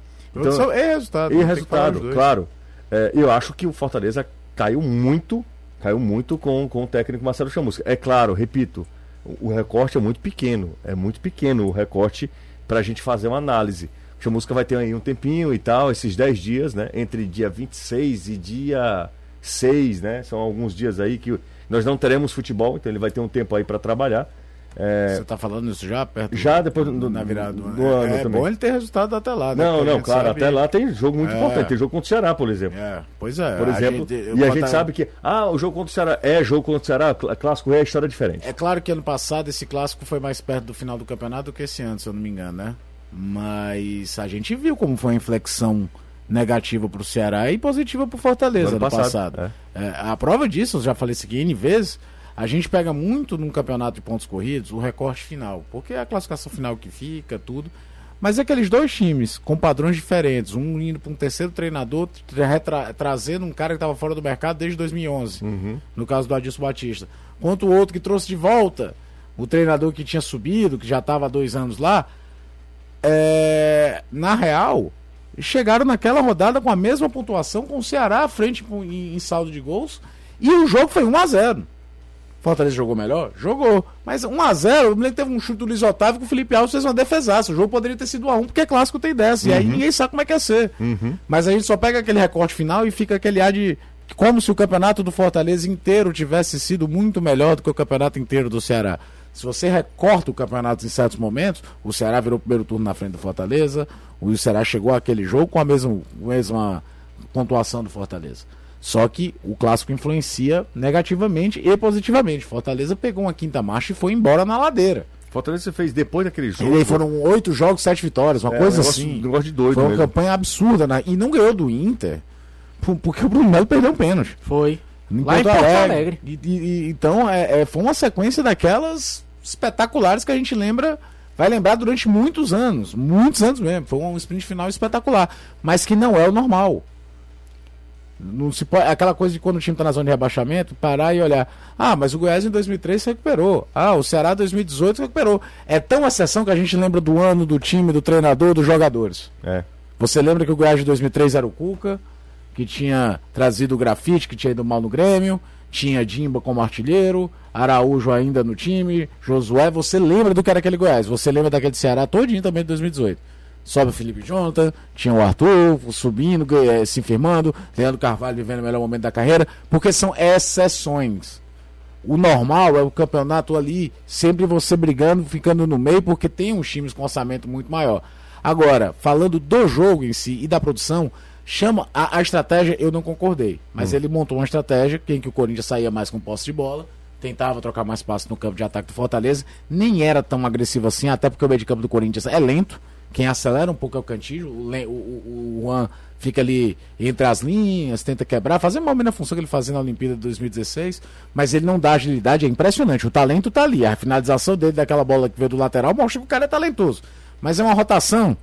Produção e resultado. E falar resultado, claro. É, eu acho que o Fortaleza caiu muito, caiu muito com, com o técnico Marcelo Chamusca. É claro, repito, o, o recorte é muito pequeno, é muito pequeno o recorte para a gente fazer uma análise. O Chamusca vai ter aí um tempinho e tal, esses 10 dias, né? Entre dia 26 e dia 6, né? São alguns dias aí que nós não teremos futebol, então ele vai ter um tempo aí para trabalhar. É, Você tá falando isso já perto Já depois do- na virada do, do ano É, é também. bom ele ter resultado até lá. né? não, Porque não, claro, sabe- até lá tem jogo muito É. importante. Tem jogo contra o Ceará, por exemplo. É, pois é. Por exemplo, gente- e a botar- gente sabe que, ah, o jogo contra o Ceará é jogo contra o Ceará, cl- clássico é história diferente. É claro que ano passado esse clássico foi mais perto do final do campeonato do que esse ano, se eu não me engano, né? Mas a gente viu como foi a inflexão negativa pro Ceará e positiva pro Fortaleza No ano ano passado. passado, É, a prova disso, eu já falei isso aqui N vezes, a gente pega muito num campeonato de pontos corridos o recorte final, porque é a classificação final que fica, tudo. Mas aqueles dois times com padrões diferentes, um indo para um terceiro treinador, tra- trazendo um cara que estava fora do mercado desde 2011, no caso do Adilson Batista, quanto o outro que trouxe de volta o treinador que tinha subido, que já estava há dois anos lá. É, na real, chegaram naquela rodada com a mesma pontuação, com o Ceará à frente em, em saldo de gols, e o jogo foi 1 a 0 Fortaleza jogou melhor? Jogou. Mas 1x0, eu me lembro que teve um chute do Luiz Otávio que o Felipe Alves fez uma defesaça. O jogo poderia ter sido 1x1, porque é clássico tem dessa. E aí ninguém sabe como é que ia ser. Mas a gente só pega aquele recorte final e fica aquele ar de. Como se o campeonato do Fortaleza inteiro tivesse sido muito melhor do que o campeonato inteiro do Ceará. Se você recorta o campeonato em certos momentos, o Ceará virou o primeiro turno na frente do Fortaleza, o Ceará chegou àquele jogo com a mesma, mesma pontuação do Fortaleza. Só que o clássico influencia negativamente e positivamente. Fortaleza pegou uma quinta marcha e foi embora na ladeira. Fortaleza fez depois daquele E jogo. aí foram oito jogos, sete vitórias, uma É, coisa um negócio- assim. um negócio de doido Foi uma mesmo. campanha absurda, né? E não ganhou do Inter, por- porque o Bruno Melo perdeu um pênalti. Foi. Em Lá em Porto Porto Alegre. Alegre. E- e- e- então, é, é, foi uma sequência daquelas espetaculares que a gente lembra, vai lembrar durante muitos anos, muitos anos mesmo. Foi um sprint final espetacular, mas que não é o normal. Não se pode, aquela coisa de quando o time tá na zona de rebaixamento, parar e olhar. Ah, mas o Goiás em 2003 se recuperou. Ah, o Ceará em 2018 se recuperou. É tão exceção que a gente lembra do ano, do time, do treinador, dos jogadores. É. Você lembra que o Goiás de 2003 era o Cuca, que tinha trazido o grafite, que tinha ido mal no Grêmio, tinha Dimba como artilheiro, Araújo ainda no time, Josué. Você lembra do que era aquele Goiás? Você lembra daquele Ceará todinho também de 2018? Sobe o Felipe Jonathan, tinha o Arthur subindo, eh, se firmando, Leandro Carvalho vivendo o melhor momento da carreira, porque são exceções. O normal é o campeonato ali, sempre você brigando, ficando no meio, porque tem uns times com orçamento muito maior. Agora, falando do jogo em si e da produção, chama a, a estratégia, eu não concordei. Mas ele montou uma estratégia em que o Corinthians saía mais com posse de bola, tentava trocar mais passos no campo de ataque do Fortaleza, nem era tão agressivo assim, até porque o meio de campo do Corinthians é lento. Quem acelera um pouco é o Cantillo, o, o, o, Juan fica ali entre as linhas, tenta quebrar, fazer uma na função que ele fazia na Olimpíada de 2016, mas ele não dá agilidade, é impressionante. O talento tá ali, a finalização dele daquela bola que veio do lateral mostra que o cara é talentoso. Mas é uma rotação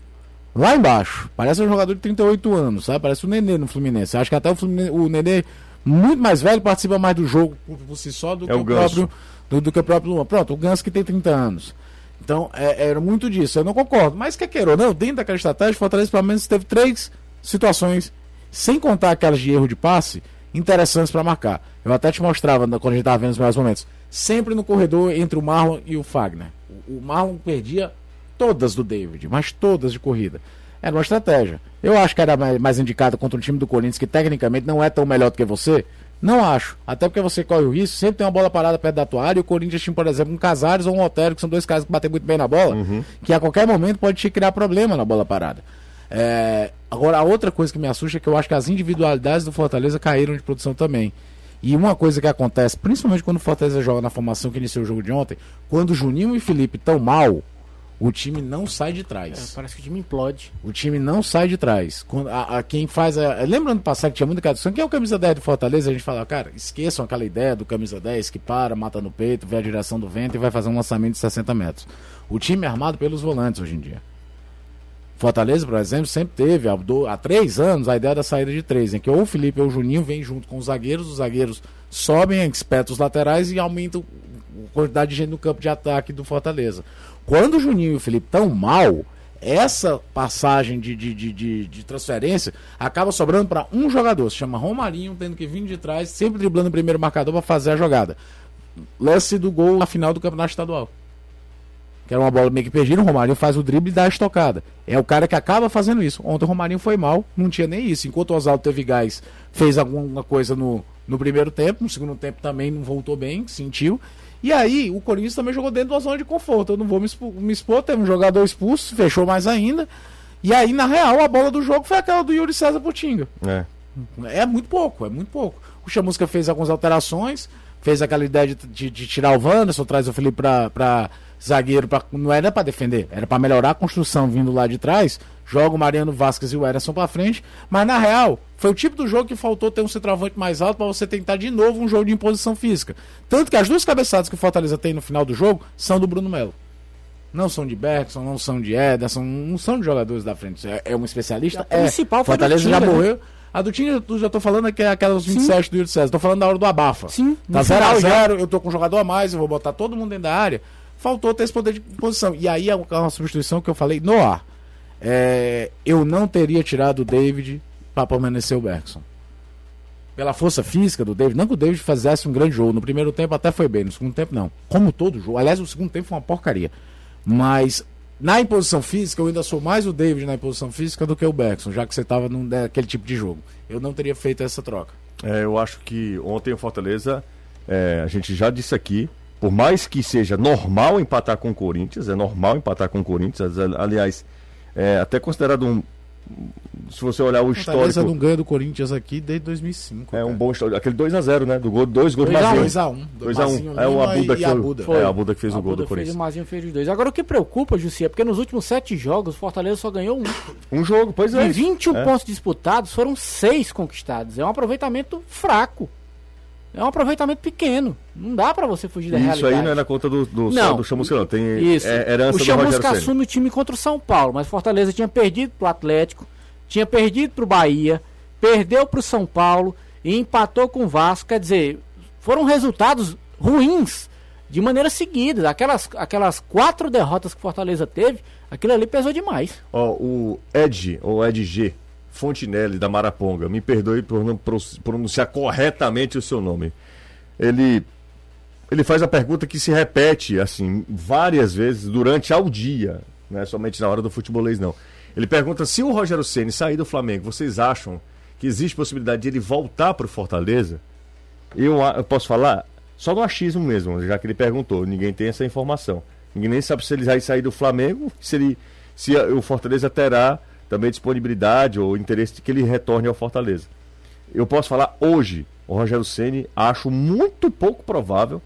lá embaixo. Parece um jogador de 38 anos, sabe? Parece o Nenê no Fluminense. Acho que até o, Fluminense, o Nenê, muito mais velho, participa mais do jogo por, por si só do É que o o, próprio do, do que o próprio Luan. Pronto, o Ganso que tem 30 anos. Então, é- era muito disso. Eu não concordo. Mas quer queira não, dentro daquela estratégia, o Fortaleza pelo menos teve três situações, sem contar aquelas de erro de passe, interessantes para marcar. Eu até te mostrava quando a gente estava vendo os melhores momentos. Sempre no corredor entre o Marlon e o Fagner. O, Marlon perdia todas do David, mas todas de corrida. Era uma estratégia. Eu acho que era mais, indicado contra um time do Corinthians que tecnicamente não é tão melhor do que você. Não acho. Até porque você corre o risco, sempre tem uma bola parada perto da tua área. E o Corinthians tinha, por exemplo, um Casares ou um Otero, que são dois caras que batem muito bem na bola, que a qualquer momento pode te criar problema na bola parada. É, agora, a outra coisa que me assusta é que eu acho que as individualidades do Fortaleza caíram de produção também. E uma coisa que acontece, principalmente quando o Fortaleza joga na formação que iniciou o jogo de ontem, quando o Juninho e Felipe estão mal, o time não sai de É, trás. parece que o time implode. O time não sai de trás. Quando, a, a- quem faz a. Lembrando do passado que tinha muita tradução, quem é o camisa 10 do Fortaleza? A gente fala, cara, esqueçam aquela ideia do camisa 10 que para, mata no peito, vê a direção do vento e vai fazer um lançamento de 60 metros. O time é armado pelos volantes hoje em dia. Fortaleza, por exemplo, sempre teve há, do- há três anos a ideia da saída de três, em que ou o Felipe ou o Juninho vêm junto com os zagueiros, os zagueiros sobem, espetam os laterais e aumentam a quantidade de gente no campo de ataque do Fortaleza. Quando o Juninho e o Felipe estão mal, essa passagem de, de, de, de, de transferência acaba sobrando para um jogador, se chama Romarinho, tendo que vir de trás, sempre driblando o primeiro marcador para fazer a jogada. Lance do gol na final do Campeonato Estadual que era uma bola meio que perdida, o Romarinho faz o drible e dá a estocada. É o cara que acaba fazendo isso. Ontem o Romarinho foi mal, não tinha nem isso. Enquanto o Oswaldo teve gás, fez alguma coisa no, no primeiro tempo, no segundo tempo também não voltou bem, sentiu. E aí o Corinthians também jogou dentro da zona de conforto. Eu não vou me expor, me expor teve um jogador expulso, fechou mais ainda. E aí, na real, a bola do jogo foi aquela do Yuri César Putinga. É. É muito pouco, é muito pouco. O Chamusca fez algumas alterações, fez aquela ideia de, de- de tirar o Wanderson, traz o Felipe pra, pra zagueiro, pra, não era pra defender, era pra melhorar a construção vindo lá de trás. Joga o Mariano Vasquez e o Ederson pra frente, mas na real, foi o tipo do jogo que faltou ter um centroavante mais alto pra você tentar de novo um jogo de imposição física. Tanto que as duas cabeçadas que o Fortaleza tem no final do jogo são do Bruno Melo. Não são de Bergson, não são de Ederson, não são de jogadores da frente. É, é um especialista? A é. principal foi Fortaleza já né? morreu. A do Tinga eu já tô falando que é aquelas 27 do Yuri César. Tô falando da hora do abafa. Sim, Tá no final 0x0, eu tô com um jogador a mais, eu vou botar todo mundo dentro da área. Faltou ter esse poder de posição. E aí é uma substituição que eu falei no ar. É, eu não teria tirado o David para permanecer o Bergson. Pela força física do David, não que o David fizesse um grande jogo. No primeiro tempo até foi bem, no segundo tempo não. Como todo jogo. Aliás, o segundo tempo foi uma porcaria. Mas na imposição física, eu ainda sou mais o David na imposição física do que o Bergson, já que você estava naquele tipo de jogo. Eu não teria feito essa troca. É, eu acho que ontem o Fortaleza, é, a gente já disse aqui, por mais que seja normal empatar com o Corinthians, é normal empatar com o Corinthians, aliás, é até considerado um. Se você olhar o histórico. não ganha do Corinthians aqui desde 2005. É um bom histórico. Aquele 2x0, né? Do gol, dois gols do 2 a Mazinho. 2x1. 2x1. É o Abuda que e Abuda. foi. É, o Abuda que fez A o gol Buda do fez, Corinthians. o Mazinho fez os dois. Agora o que preocupa, Jussi, é porque nos últimos sete jogos o Fortaleza só ganhou um. Um jogo, pois é. De isso. 21 É. pontos disputados, foram seis conquistados. É um aproveitamento fraco. É um aproveitamento pequeno. Não dá pra você fugir da Isso realidade. aí não é na conta do, do, Não. do Chamusca, não. Tem Isso. é, herança o Chamusca assume o time contra o São Paulo, mas Fortaleza tinha perdido pro Atlético, tinha perdido pro Bahia, perdeu pro São Paulo e empatou com o Vasco. Quer dizer, foram resultados ruins de maneira seguida. Aquelas, aquelas quatro derrotas que Fortaleza teve, aquilo ali pesou demais. Ó, o Ed, ou Ed G, Fontinelli, da Maraponga, me perdoe por não pro- pronunciar corretamente o seu nome. Ele, ele faz a pergunta que se repete, assim, várias vezes durante ao dia, não é somente na hora do futebolês, não. Ele pergunta se o Rogério Ceni sair do Flamengo, vocês acham que existe possibilidade de ele voltar para o Fortaleza? Eu, eu posso falar só no achismo mesmo, já que ele perguntou. Ninguém tem essa informação. Ninguém nem sabe se ele vai sair do Flamengo, se, ele, se o Fortaleza terá também disponibilidade ou interesse de que ele retorne ao Fortaleza. Eu posso falar hoje, o Rogério Ceni acho muito pouco provável,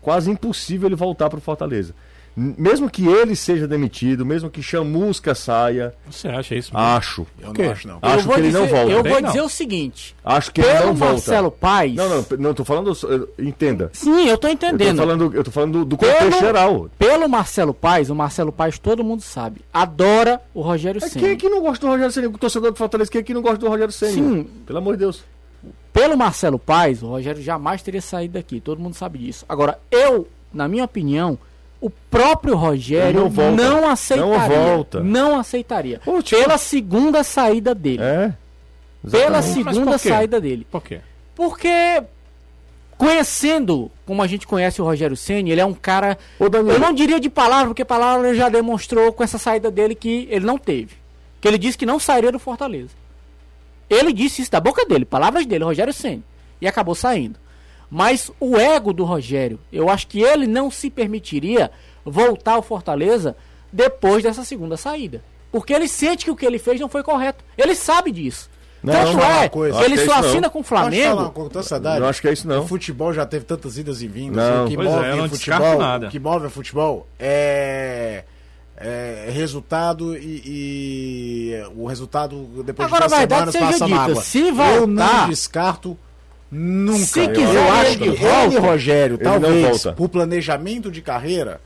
quase impossível ele voltar para o Fortaleza. Mesmo que ele seja demitido, mesmo que Chamusca saia, Você acha isso? acho. Eu não acho, não. Acho eu vou que ele dizer, não volta. Eu Bem, vou não. dizer o seguinte: Acho que ele pelo não volta. Marcelo Paes. Não, não, não tô falando. eu- Entenda. Sim, eu tô Eu entendendo. tô falando, eu tô falando do, do Pelo- contexto geral. Pelo Marcelo Paes, o Marcelo Paes todo mundo sabe, adora o Rogério Mas Ceni. quem é que não gosta do Rogério Ceni? O torcedor do Fortaleza, quem é que não gosta do Rogério Ceni? Sim. Pelo amor de Deus. Pelo Marcelo Paes, o Rogério jamais teria saído daqui, todo mundo sabe disso. Agora, eu, na minha opinião, o próprio Rogério não não aceitaria. Não volta. Não aceitaria. Pô, tipo- Pela segunda saída dele. É. Pela Exatamente. Mas segunda saída dele. Por quê? Porque conhecendo como a gente conhece o Rogério Ceni, ele é um cara, Ô, eu não diria de palavra, porque palavra ele já demonstrou com essa saída dele que ele não teve. que ele disse que não sairia do Fortaleza. Ele disse isso da boca dele, palavras dele, Rogério Senna, e acabou saindo. Mas o ego do Rogério, eu acho que ele não se permitiria voltar ao Fortaleza depois dessa segunda saída. Porque ele sente que o que ele fez não foi correto. Ele sabe disso. Não, Tanto não, é, uma coisa. ele só é assina não. com o Flamengo. coisa? Eu acho que é isso não. O futebol já teve tantas idas e vindas. Não. O que Pois move é, eu não futebol, nada. o que move o futebol é, é resultado e, e o resultado depois Agora, de duas semanas passa dita, mágoa. se Eu voltar- não descarto nunca. Se eu quiser, acho ele que ele, Rogério, Ele talvez por planejamento de carreira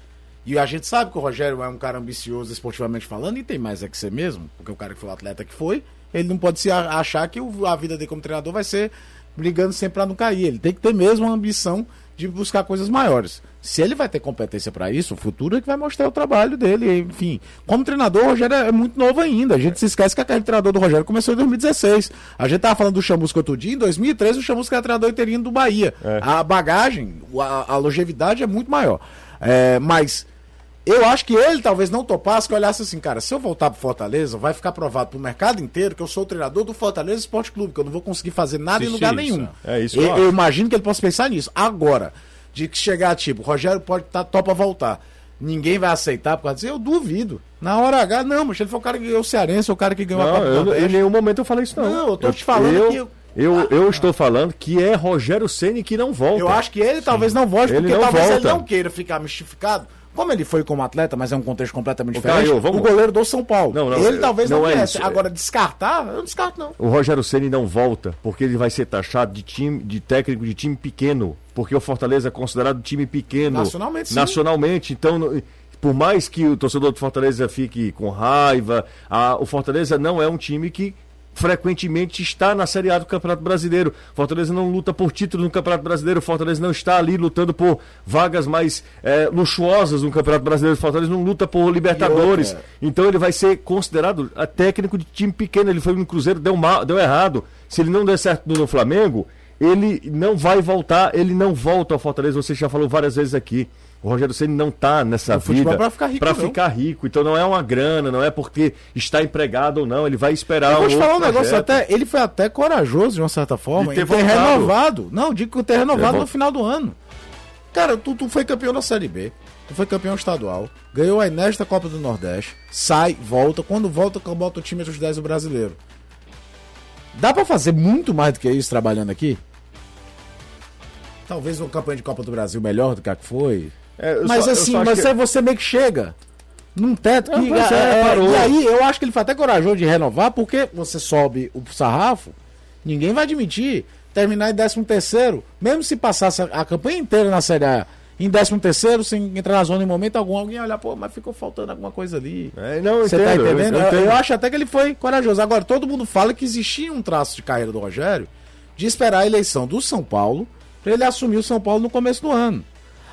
e a gente sabe que o Rogério é um cara ambicioso esportivamente falando, e tem mais é que ser mesmo, porque o cara que foi o atleta que foi, ele não pode se achar que o- a vida dele como treinador vai ser brigando sempre pra não cair. Ele tem que ter mesmo a ambição de buscar coisas maiores. Se ele vai ter competência pra isso, o futuro é que vai mostrar o trabalho dele. Enfim, como treinador, o Rogério é muito novo ainda. A gente se esquece que a carreira de treinador do Rogério começou em 2016. A gente tava falando do Chamusca outro dia. Em 2013, o Chamusca era treinador interino do Bahia. É. A bagagem, a, a longevidade é muito maior. É, mas eu acho que ele talvez não topasse que olhasse assim, cara, se eu voltar pro Fortaleza, vai ficar provado pro mercado inteiro que eu sou o treinador do Fortaleza Esporte Clube, que eu não vou conseguir fazer nada em Existe lugar isso. nenhum. É isso que eu eu, eu imagino que ele possa pensar nisso. Agora, de que chegar tipo, Rogério pode estar tá, topa voltar. Ninguém vai aceitar por causa disso. Eu duvido. Na hora H, não, mas ele foi o cara que ganhou o Cearense, o cara que ganhou a Não, Copa do eu, em Nordeste. nenhum momento eu falei isso, não. Não, eu tô te falando eu, que eu- Eu, eu estou falando que é Rogério Ceni que não volta. Eu acho que ele talvez não volte, Ele porque não talvez volta. ele não queira ficar mistificado. Como ele foi como atleta, mas é um contexto completamente diferente. Caio, vamos- O goleiro do São Paulo. Não, não, ele eu- talvez não, não é isso. Agora, descartar, eu não descarto, não. O Rogério Ceni não volta porque ele vai ser taxado de time de técnico de time pequeno, porque o Fortaleza é considerado time pequeno Nacionalmente, sim. Nacionalmente, então por mais que o torcedor do Fortaleza fique com raiva, a- o Fortaleza não é um time que frequentemente está na Série A do Campeonato Brasileiro. Fortaleza não luta por título no Campeonato Brasileiro. Fortaleza não está ali lutando por vagas mais eh, luxuosas no Campeonato Brasileiro. Fortaleza não luta por Libertadores. Outra- Então ele vai ser considerado a técnico de time pequeno. Ele foi no Cruzeiro, deu mal, deu errado. Se ele não der certo no Flamengo, ele não vai voltar, ele não volta ao Fortaleza. Você já falou várias vezes aqui. O Rogério Ceni não tá nessa O futebol vida é pra ficar rico, pra ficar rico. Então não é uma grana, não é porque está empregado ou não. Ele vai esperar Eu vou te falar um negócio projeto. até. Ele foi até corajoso, de uma certa forma, De ter ter renovado. Não, digo que ter renovado Ter no final do ano. Cara, tu, tu foi campeão da Série B. Tu foi campeão estadual. Ganhou a inesta Copa do Nordeste. Sai, volta. Quando volta, bota o time entre os 10 do brasileiro. Dá pra fazer muito mais do que isso trabalhando aqui? Talvez uma campanha de Copa do Brasil melhor do que a que foi. É, Mas só- assim, mas que- aí você meio que chega num teto que. Ah, é, é, é, e aí eu acho que ele foi até corajoso de renovar, porque você sobe o sarrafo, ninguém vai admitir terminar em 13 terceiro, mesmo se passasse a, campanha inteira na Série A em 13 terceiro, sem entrar na zona em momento algum, alguém olhar, pô, mas ficou faltando alguma coisa ali. É, não, Você tá entendo, entendendo? eu Eu, eu acho até que ele foi corajoso. Agora, todo mundo fala que existia um traço de carreira do Rogério de esperar a eleição do São Paulo para ele assumir o São Paulo no começo do ano.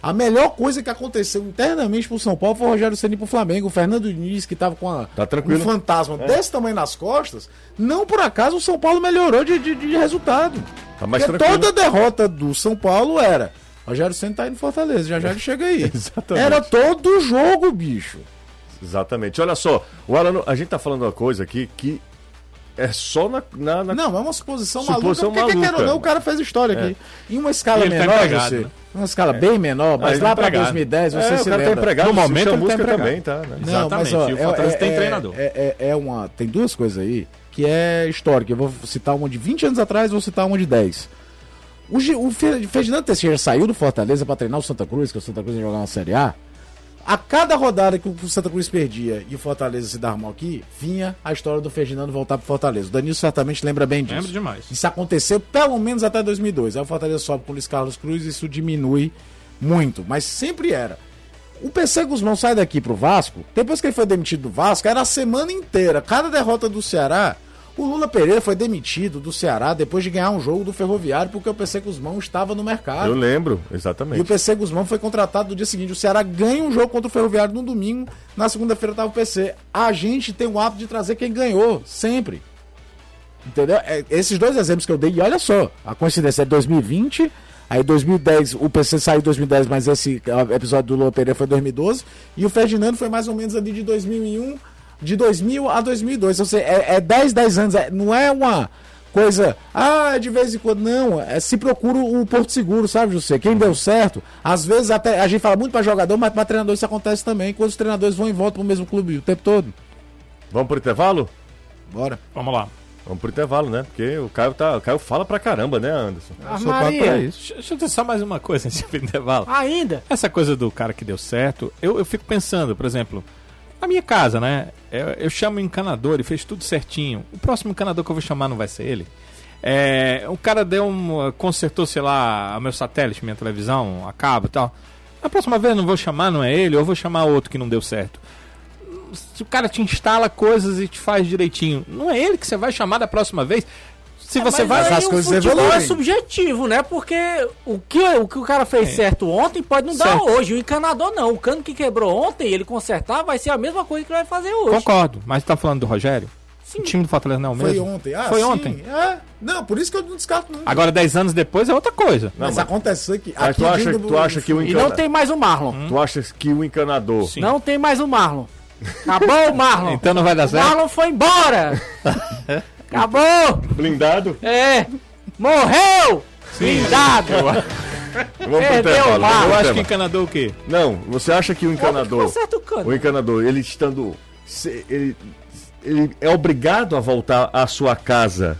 A melhor coisa que aconteceu internamente pro São Paulo foi o Rogério Ceni pro Flamengo. O Fernando Diniz, que tava com a, Tá um fantasma desse tamanho nas costas, não por acaso o São Paulo melhorou de, de, de resultado. Tá mais Porque tranquilo. toda derrota do São Paulo era. Rogério Ceni tá indo Fortaleza, já já ele chega aí. Exatamente. Era todo jogo, bicho. Exatamente. Olha só, o Alan, a gente tá falando uma coisa aqui que é só na. na- na- Não, é uma suposição, Suposição maluca. Porque, quer ou não, o cara fez história aqui. Em uma escala ele tá menor, empregado, você. né? Uma escala bem menor, mas lá tá pra empregado. 2010 você é, se o cara tá lembra. empregado. No o momento ele tá Chamusca empregado. também tá, né? Não, mas, Exatamente, ó, e o Fortaleza é, tem é- treinador. É, é, é uma, tem duas coisas aí que é histórica. Eu vou citar uma de 20 anos atrás vou citar uma de 10. O, Gi- o Fe- Ferdinando Teixeira saiu do Fortaleza para treinar o Santa Cruz, que o Santa Cruz ia jogar uma Série A. A cada rodada que o Santa Cruz perdia e o Fortaleza se dar mal aqui, vinha a história do Ferdinando voltar pro Fortaleza. O Danilo certamente lembra bem disso. Lembro demais. Isso aconteceu pelo menos até 2002. Aí o Fortaleza sobe com o Luiz Carlos Cruz e isso diminui muito, mas sempre era. O PC Guzmão sai daqui pro Vasco, depois que ele foi demitido do Vasco, era a semana inteira, cada derrota do Ceará. O Lula Pereira foi demitido do Ceará depois de ganhar um jogo do Ferroviário porque o PC Guzmão estava no mercado. Eu lembro, E o exatamente. PC Guzmão foi contratado no dia seguinte. O Ceará ganha um jogo contra o Ferroviário no domingo. Na segunda-feira tava o PC. A gente tem o hábito de trazer quem ganhou, sempre. Entendeu? É, esses dois exemplos que eu dei, e olha só, a coincidência é 2020, aí 2010, o PC saiu em 2010, mas esse episódio do Lula Pereira foi 2012, e o Ferdinando foi mais ou menos ali de 2001, de 2000 a 2002. Ou seja, é, é 10, 10 anos. É, não é uma coisa, ah, de vez em quando. Não, é, se procura o Porto Seguro, sabe, José? Quem deu certo, às vezes até a gente fala muito para jogador, mas para treinador isso acontece também. Quando os treinadores vão em volta pro mesmo clube o tempo todo. Vamos pro intervalo? Bora. Vamos lá. Vamos pro intervalo, né? Porque o Caio, tá, o Caio fala pra caramba, né, Anderson? Ah, Maria. pra isso. Deixa, deixa eu dizer só mais uma coisa antes do intervalo. Ainda? Essa coisa do cara que deu certo, eu, eu fico pensando, por exemplo, na minha casa, né? Eu, eu chamo o encanador e fez tudo certinho. O próximo encanador que eu vou chamar não vai ser ele. É, o cara deu um. consertou, sei lá, o meu satélite, minha televisão, a cabo e tal. Na próxima vez não vou chamar, não é ele, eu vou chamar outro que não deu certo. Se o cara te instala coisas e te faz direitinho, não é ele que você vai chamar da próxima vez. Se você É, Mas vai. as o coisas futebol evoluem. é subjetivo, né? Porque o que o, que o cara fez certo ontem pode não dar Certo. hoje. O encanador não. O cano que quebrou ontem, ele consertar, vai ser a mesma coisa que ele vai fazer hoje. Concordo, mas tá falando do Rogério? Sim. O time do Fortaleza não é o Foi mesmo? ontem. Ah, Foi sim, ontem. É. Não, por isso que eu não descarto nunca. Agora, 10 anos depois, é outra coisa. Não, mas, mas- acontece aqui. Mas aqui tu acha, tu acha que o E encana... não tem mais o Marlon. Tu acha que o encanador... Sim. Não tem mais o Marlon. Acabou o Marlon. Então não vai dar o certo? Marlon foi embora. Acabou. Blindado? É. Morreu. Blindado. Vamos pro Perdeu o pro Eu acho que encanador o quê? Não, você acha que o encanador... Conserta o cano. O encanador, ele estando... Ele, ele é obrigado a voltar à sua casa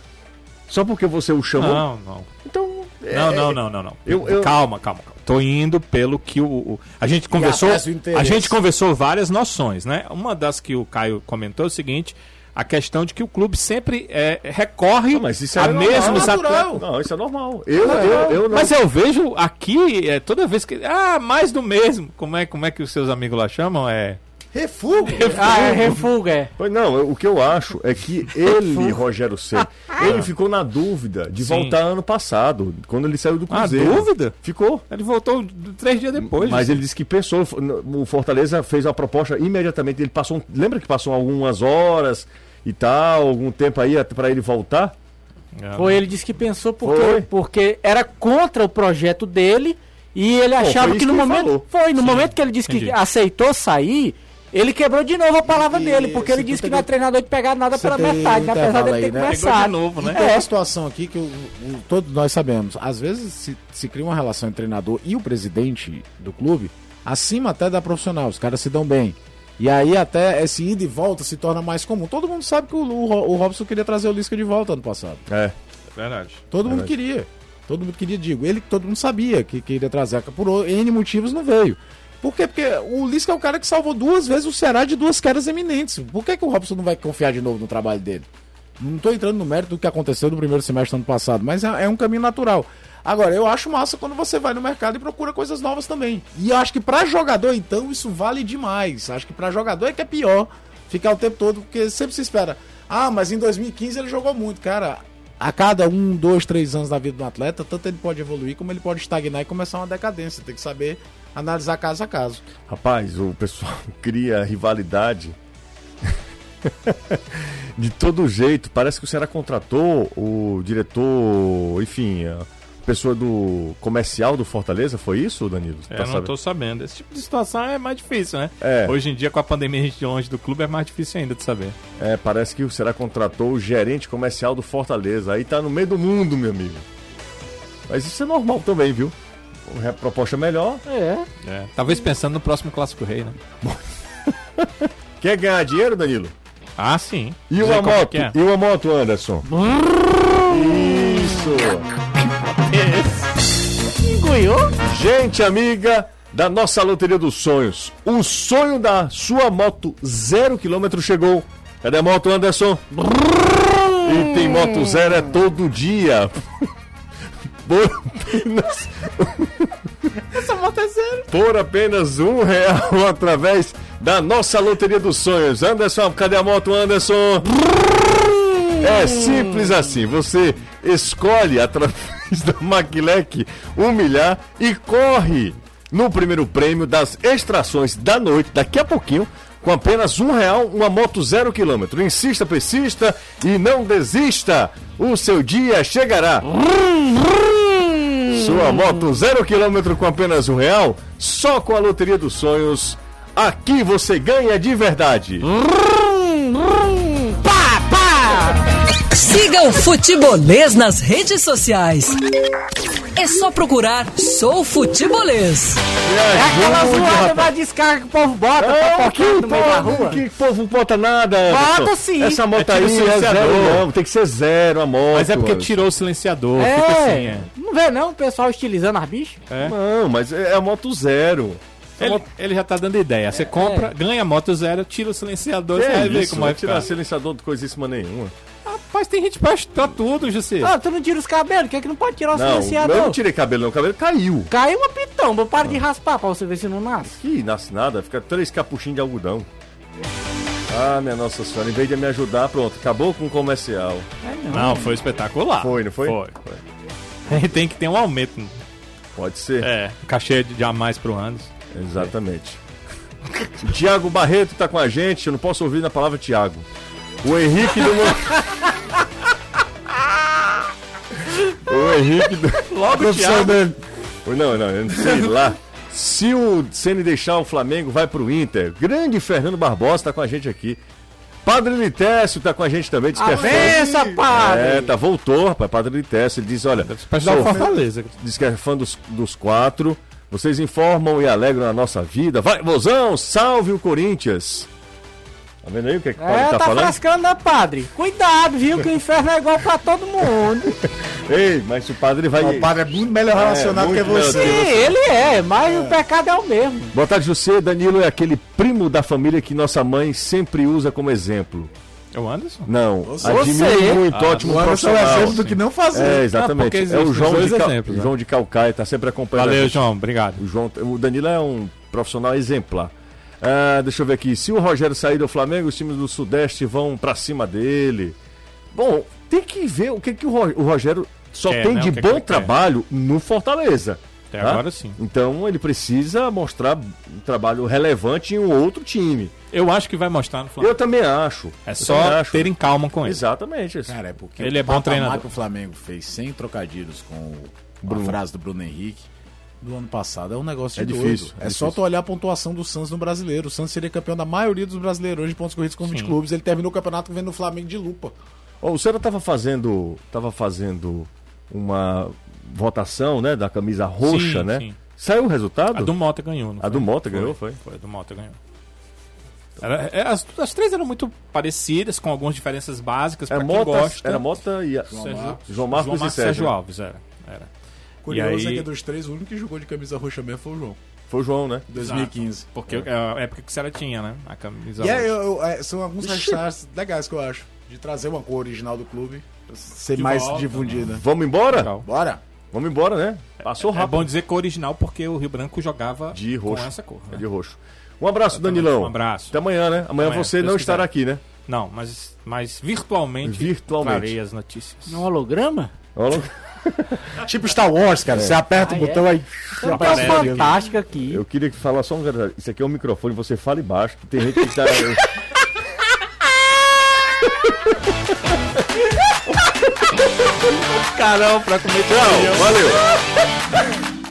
só porque você o chamou? Não, não. Então... é- Não, não, não, não, não. Eu- eu- Calma, calma, calma. Tô indo pelo que o. o- a gente conversou. A gente conversou várias noções, né? Uma das que o Caio comentou é o seguinte: a questão de que o clube sempre é, recorre Não, mas isso a é normal, mesmos natural. atletas. Não, isso é normal. Eu, eu, eu não... Mas eu vejo aqui, é, toda vez que. Ah, mais do mesmo. Como é, como é que os seus amigos lá chamam? É. Refugo. Ah, é refuga, é. Pois não, eu- o que eu acho é que ele, Rogério Ceni, ele ficou na dúvida de Sim. voltar ano passado, quando ele saiu do Ah, Cruzeiro. dúvida? Ficou. Ele voltou três dias depois. Mas ele disse que pensou, o Fortaleza fez a proposta imediatamente, ele passou, um- lembra que passou algumas horas e tal, algum tempo aí até para ele voltar? Ah, Foi, ele disse que pensou porque, Foi. porque era contra o projeto dele e ele achava foi que no que momento. falou. Foi, no Sim, momento que ele disse entendi. que aceitou sair, ele quebrou de novo a palavra dele, porque ele disse que não é treinador de pegar nada pela metade, né? apesar dele ter né? Pegou de começado. novo, né? Tem uma situação aqui que o- o- todos nós sabemos. Às vezes se, se cria uma relação entre o treinador e o presidente do clube, acima até da profissional. Os caras se dão bem. E aí até esse ida e volta se torna mais comum. Todo mundo sabe que o, o, o Robson queria trazer o Lisca de volta ano passado. É. Verdade. Todo mundo Verdade. queria. Todo mundo queria, digo. Ele todo mundo sabia que queria trazer. Por N motivos não veio. Por quê? Porque o Lisca é o cara que salvou duas vezes o Ceará de duas quedas eminentes. Por que, que o Robson não vai confiar de novo no trabalho dele? Não tô entrando no mérito do que aconteceu no primeiro semestre do ano passado, mas é, é um caminho natural. Agora, eu acho massa quando você vai no mercado e procura coisas novas também. E eu acho que pra jogador, então, isso vale demais. Acho que pra jogador é que é pior ficar o tempo todo, porque sempre se espera. Ah, mas em 2015 ele jogou muito, cara. A cada um, dois, três anos da vida do atleta, tanto ele pode evoluir como ele pode estagnar e começar uma decadência. Tem que saber analisar caso a caso. Rapaz, o pessoal cria rivalidade de todo jeito. Parece que o Ceará contratou o diretor, enfim, a pessoa do comercial do Fortaleza, foi isso, Danilo? É, Tá eu não sabendo? tô sabendo. Esse tipo de situação é mais difícil, né? É. Hoje em dia, com a pandemia, a gente longe do clube é mais difícil ainda de saber. É, parece que o Ceará contratou o gerente comercial do Fortaleza. Aí tá no meio do mundo, meu amigo. Mas isso é normal também, viu? A proposta melhor. É. É. Talvez pensando no próximo Clássico Rei, né? Quer ganhar dinheiro, Danilo? Ah, sim. E uma é moto? é. E uma moto, Anderson? Isso! Engoiou? Gente amiga da nossa Loteria dos Sonhos, o sonho da sua moto zero quilômetro chegou. Cadê a moto, Anderson? E tem moto zero é todo dia. Por apenas, Essa moto é zero. por apenas um real através da nossa Loteria dos Sonhos. Anderson, cadê a moto, Anderson? É simples assim. Você escolhe através da Maquilec um milhar e corre no primeiro prêmio das extrações da noite, daqui a pouquinho, com apenas um real, uma moto zero quilômetro. Insista, persista e não desista. O seu dia chegará. Sua moto zero quilômetro com apenas um real, só com a Loteria dos Sonhos. Aqui você ganha de verdade. Siga o Futebolês nas redes sociais. É só procurar Sou Futebolês. É aquela zoada da descarga que o povo bota É, tocar que, no meio da povo, rua. que povo bota nada. Bota sim. Essa moto É aí tipo é silenciador. zero, não. Tem que ser zero a moto. Mas é porque Anderson. tirou o silenciador. Fica assim, É, é. não vê não o pessoal estilizando as bichas? É. Não, mas é a moto zero. Ele, ele já tá dando ideia. Você compra, ganha a moto zero, tira o silenciador, você vai ver isso, como vai vai tirar ficar. silenciador de coisíssima nenhuma. Rapaz, tem gente pra, pra tudo, José. Ah, tu não tira os cabelos, que é que não pode tirar o Não, silenciador? eu não tirei cabelo, não. O cabelo caiu. Caiu uma pitomba, para de raspar pra você ver se não nasce. Que nasce nada, fica três capuchinhos de algodão. Ah, minha Nossa Senhora, em vez de me ajudar, pronto, acabou com o comercial. É Não, foi espetacular. Foi, não foi? Foi. tem que ter um aumento. Pode ser. É, cachê de a mais pro Anderson. Exatamente. O Tiago Barreto tá com a gente, eu não posso ouvir na palavra Tiago. O Henrique do. o Henrique do. Logo Thiago. dele. Não, não, eu não sei lá. Se o Ceni deixar o Flamengo, vai pro Inter. Grande Fernando Barbosa tá com a gente aqui. Padre Litécio tá com a gente também, diz que é. Avança, padre! É, tá, voltou, rapaz, Padre Litécio. Ele diz: olha, o sou- Fortaleza. diz que é fã dos, dos quatro. Vocês informam e alegram a nossa vida. Vai, Vozão, salve o Corinthians. Tá vendo aí o que, é que o Padre É, tá, tá, falando? frescando, né, padre? Cuidado, viu, que o inferno é igual pra todo mundo. Ei, mas o padre vai. O padre é muito melhor relacionado muito que você. Sim, ele é, mas o pecado é o mesmo. Boa tarde, José. Danilo é aquele primo da família que nossa mãe sempre usa como exemplo. É o Anderson? Não, Você. admiro muito, Ah, ótimo O Anderson é o profissional. exemplo do que não fazer. É, Ah, exatamente. porque é o João dois de, Cal... exemplos, né? João de Calcaia, tá sempre acompanhando. Valeu. João. Obrigado. O, João, o Danilo é um profissional exemplar. Ah, deixa eu ver aqui. Se o Rogério sair do Flamengo, os times do Sudeste vão pra cima dele. Bom, tem que ver o que, que o, Ro- o Rogério só Quer, tem né? de que que bom quer. trabalho no Fortaleza. Até tá? agora sim. Então ele precisa mostrar um trabalho relevante em um outro time. Eu acho que vai mostrar no Flamengo. Eu também acho. É Eu só acho. terem calma com ele. Exatamente. isso. Cara, é porque Ele o é bom treinador. que o Flamengo fez sem trocadilhos com o- a frase do Bruno Henrique do ano passado é um negócio É de difícil, é É, só difícil. tu olhar a pontuação do Santos no brasileiro. O Santos seria campeão da maioria dos brasileiros hoje de pontos corridos com 20 Sim. clubes. Ele terminou o campeonato vendo o Flamengo de lupa. Ó, o Senna tava fazendo, tava fazendo uma votação, né, da camisa roxa, Sim, né? sim. Saiu o resultado? A do Mota ganhou. não A foi? do Mota ganhou, foi? Foi, a do Mota ganhou. Era- é, as, as três eram muito parecidas, com algumas diferenças básicas. Era quem Mota, gosta. era Mota e a... Sérgio- João Marcos João e Marcos Sérgio. Sérgio Alves, era. era. Curioso E aí- é que dos três, o único que jogou de camisa roxa mesmo foi o João. Foi o João, né? 2015. Porque é a época que o Senna tinha, né? A camisa. E é, roxa. eu- eu- é, são alguns hashtags legais que eu acho. De trazer uma cor original do clube pra ser De mais volta, difundida. Vamos embora? Legal. Bora! Vamos embora, né? Passou É rápido. bom dizer que é original porque o Rio Branco jogava De roxo. com essa cor. É né? de roxo. Um abraço, Exatamente. Danilão. Um abraço. Até amanhã, né? Amanhã Amanhã, você não estará aqui, né? Não, mas, mas virtualmente, Virtualmente. trarei as notícias. Um holograma? Olha, Tipo Star Wars, cara. Você aperta Ah, o botão é? aí. Então tá fantástico aqui. Eu queria que falar só um detalhe. Isso aqui é um microfone, você fala embaixo, que tem gente que tá. Carão pra comer Tchau, valeu!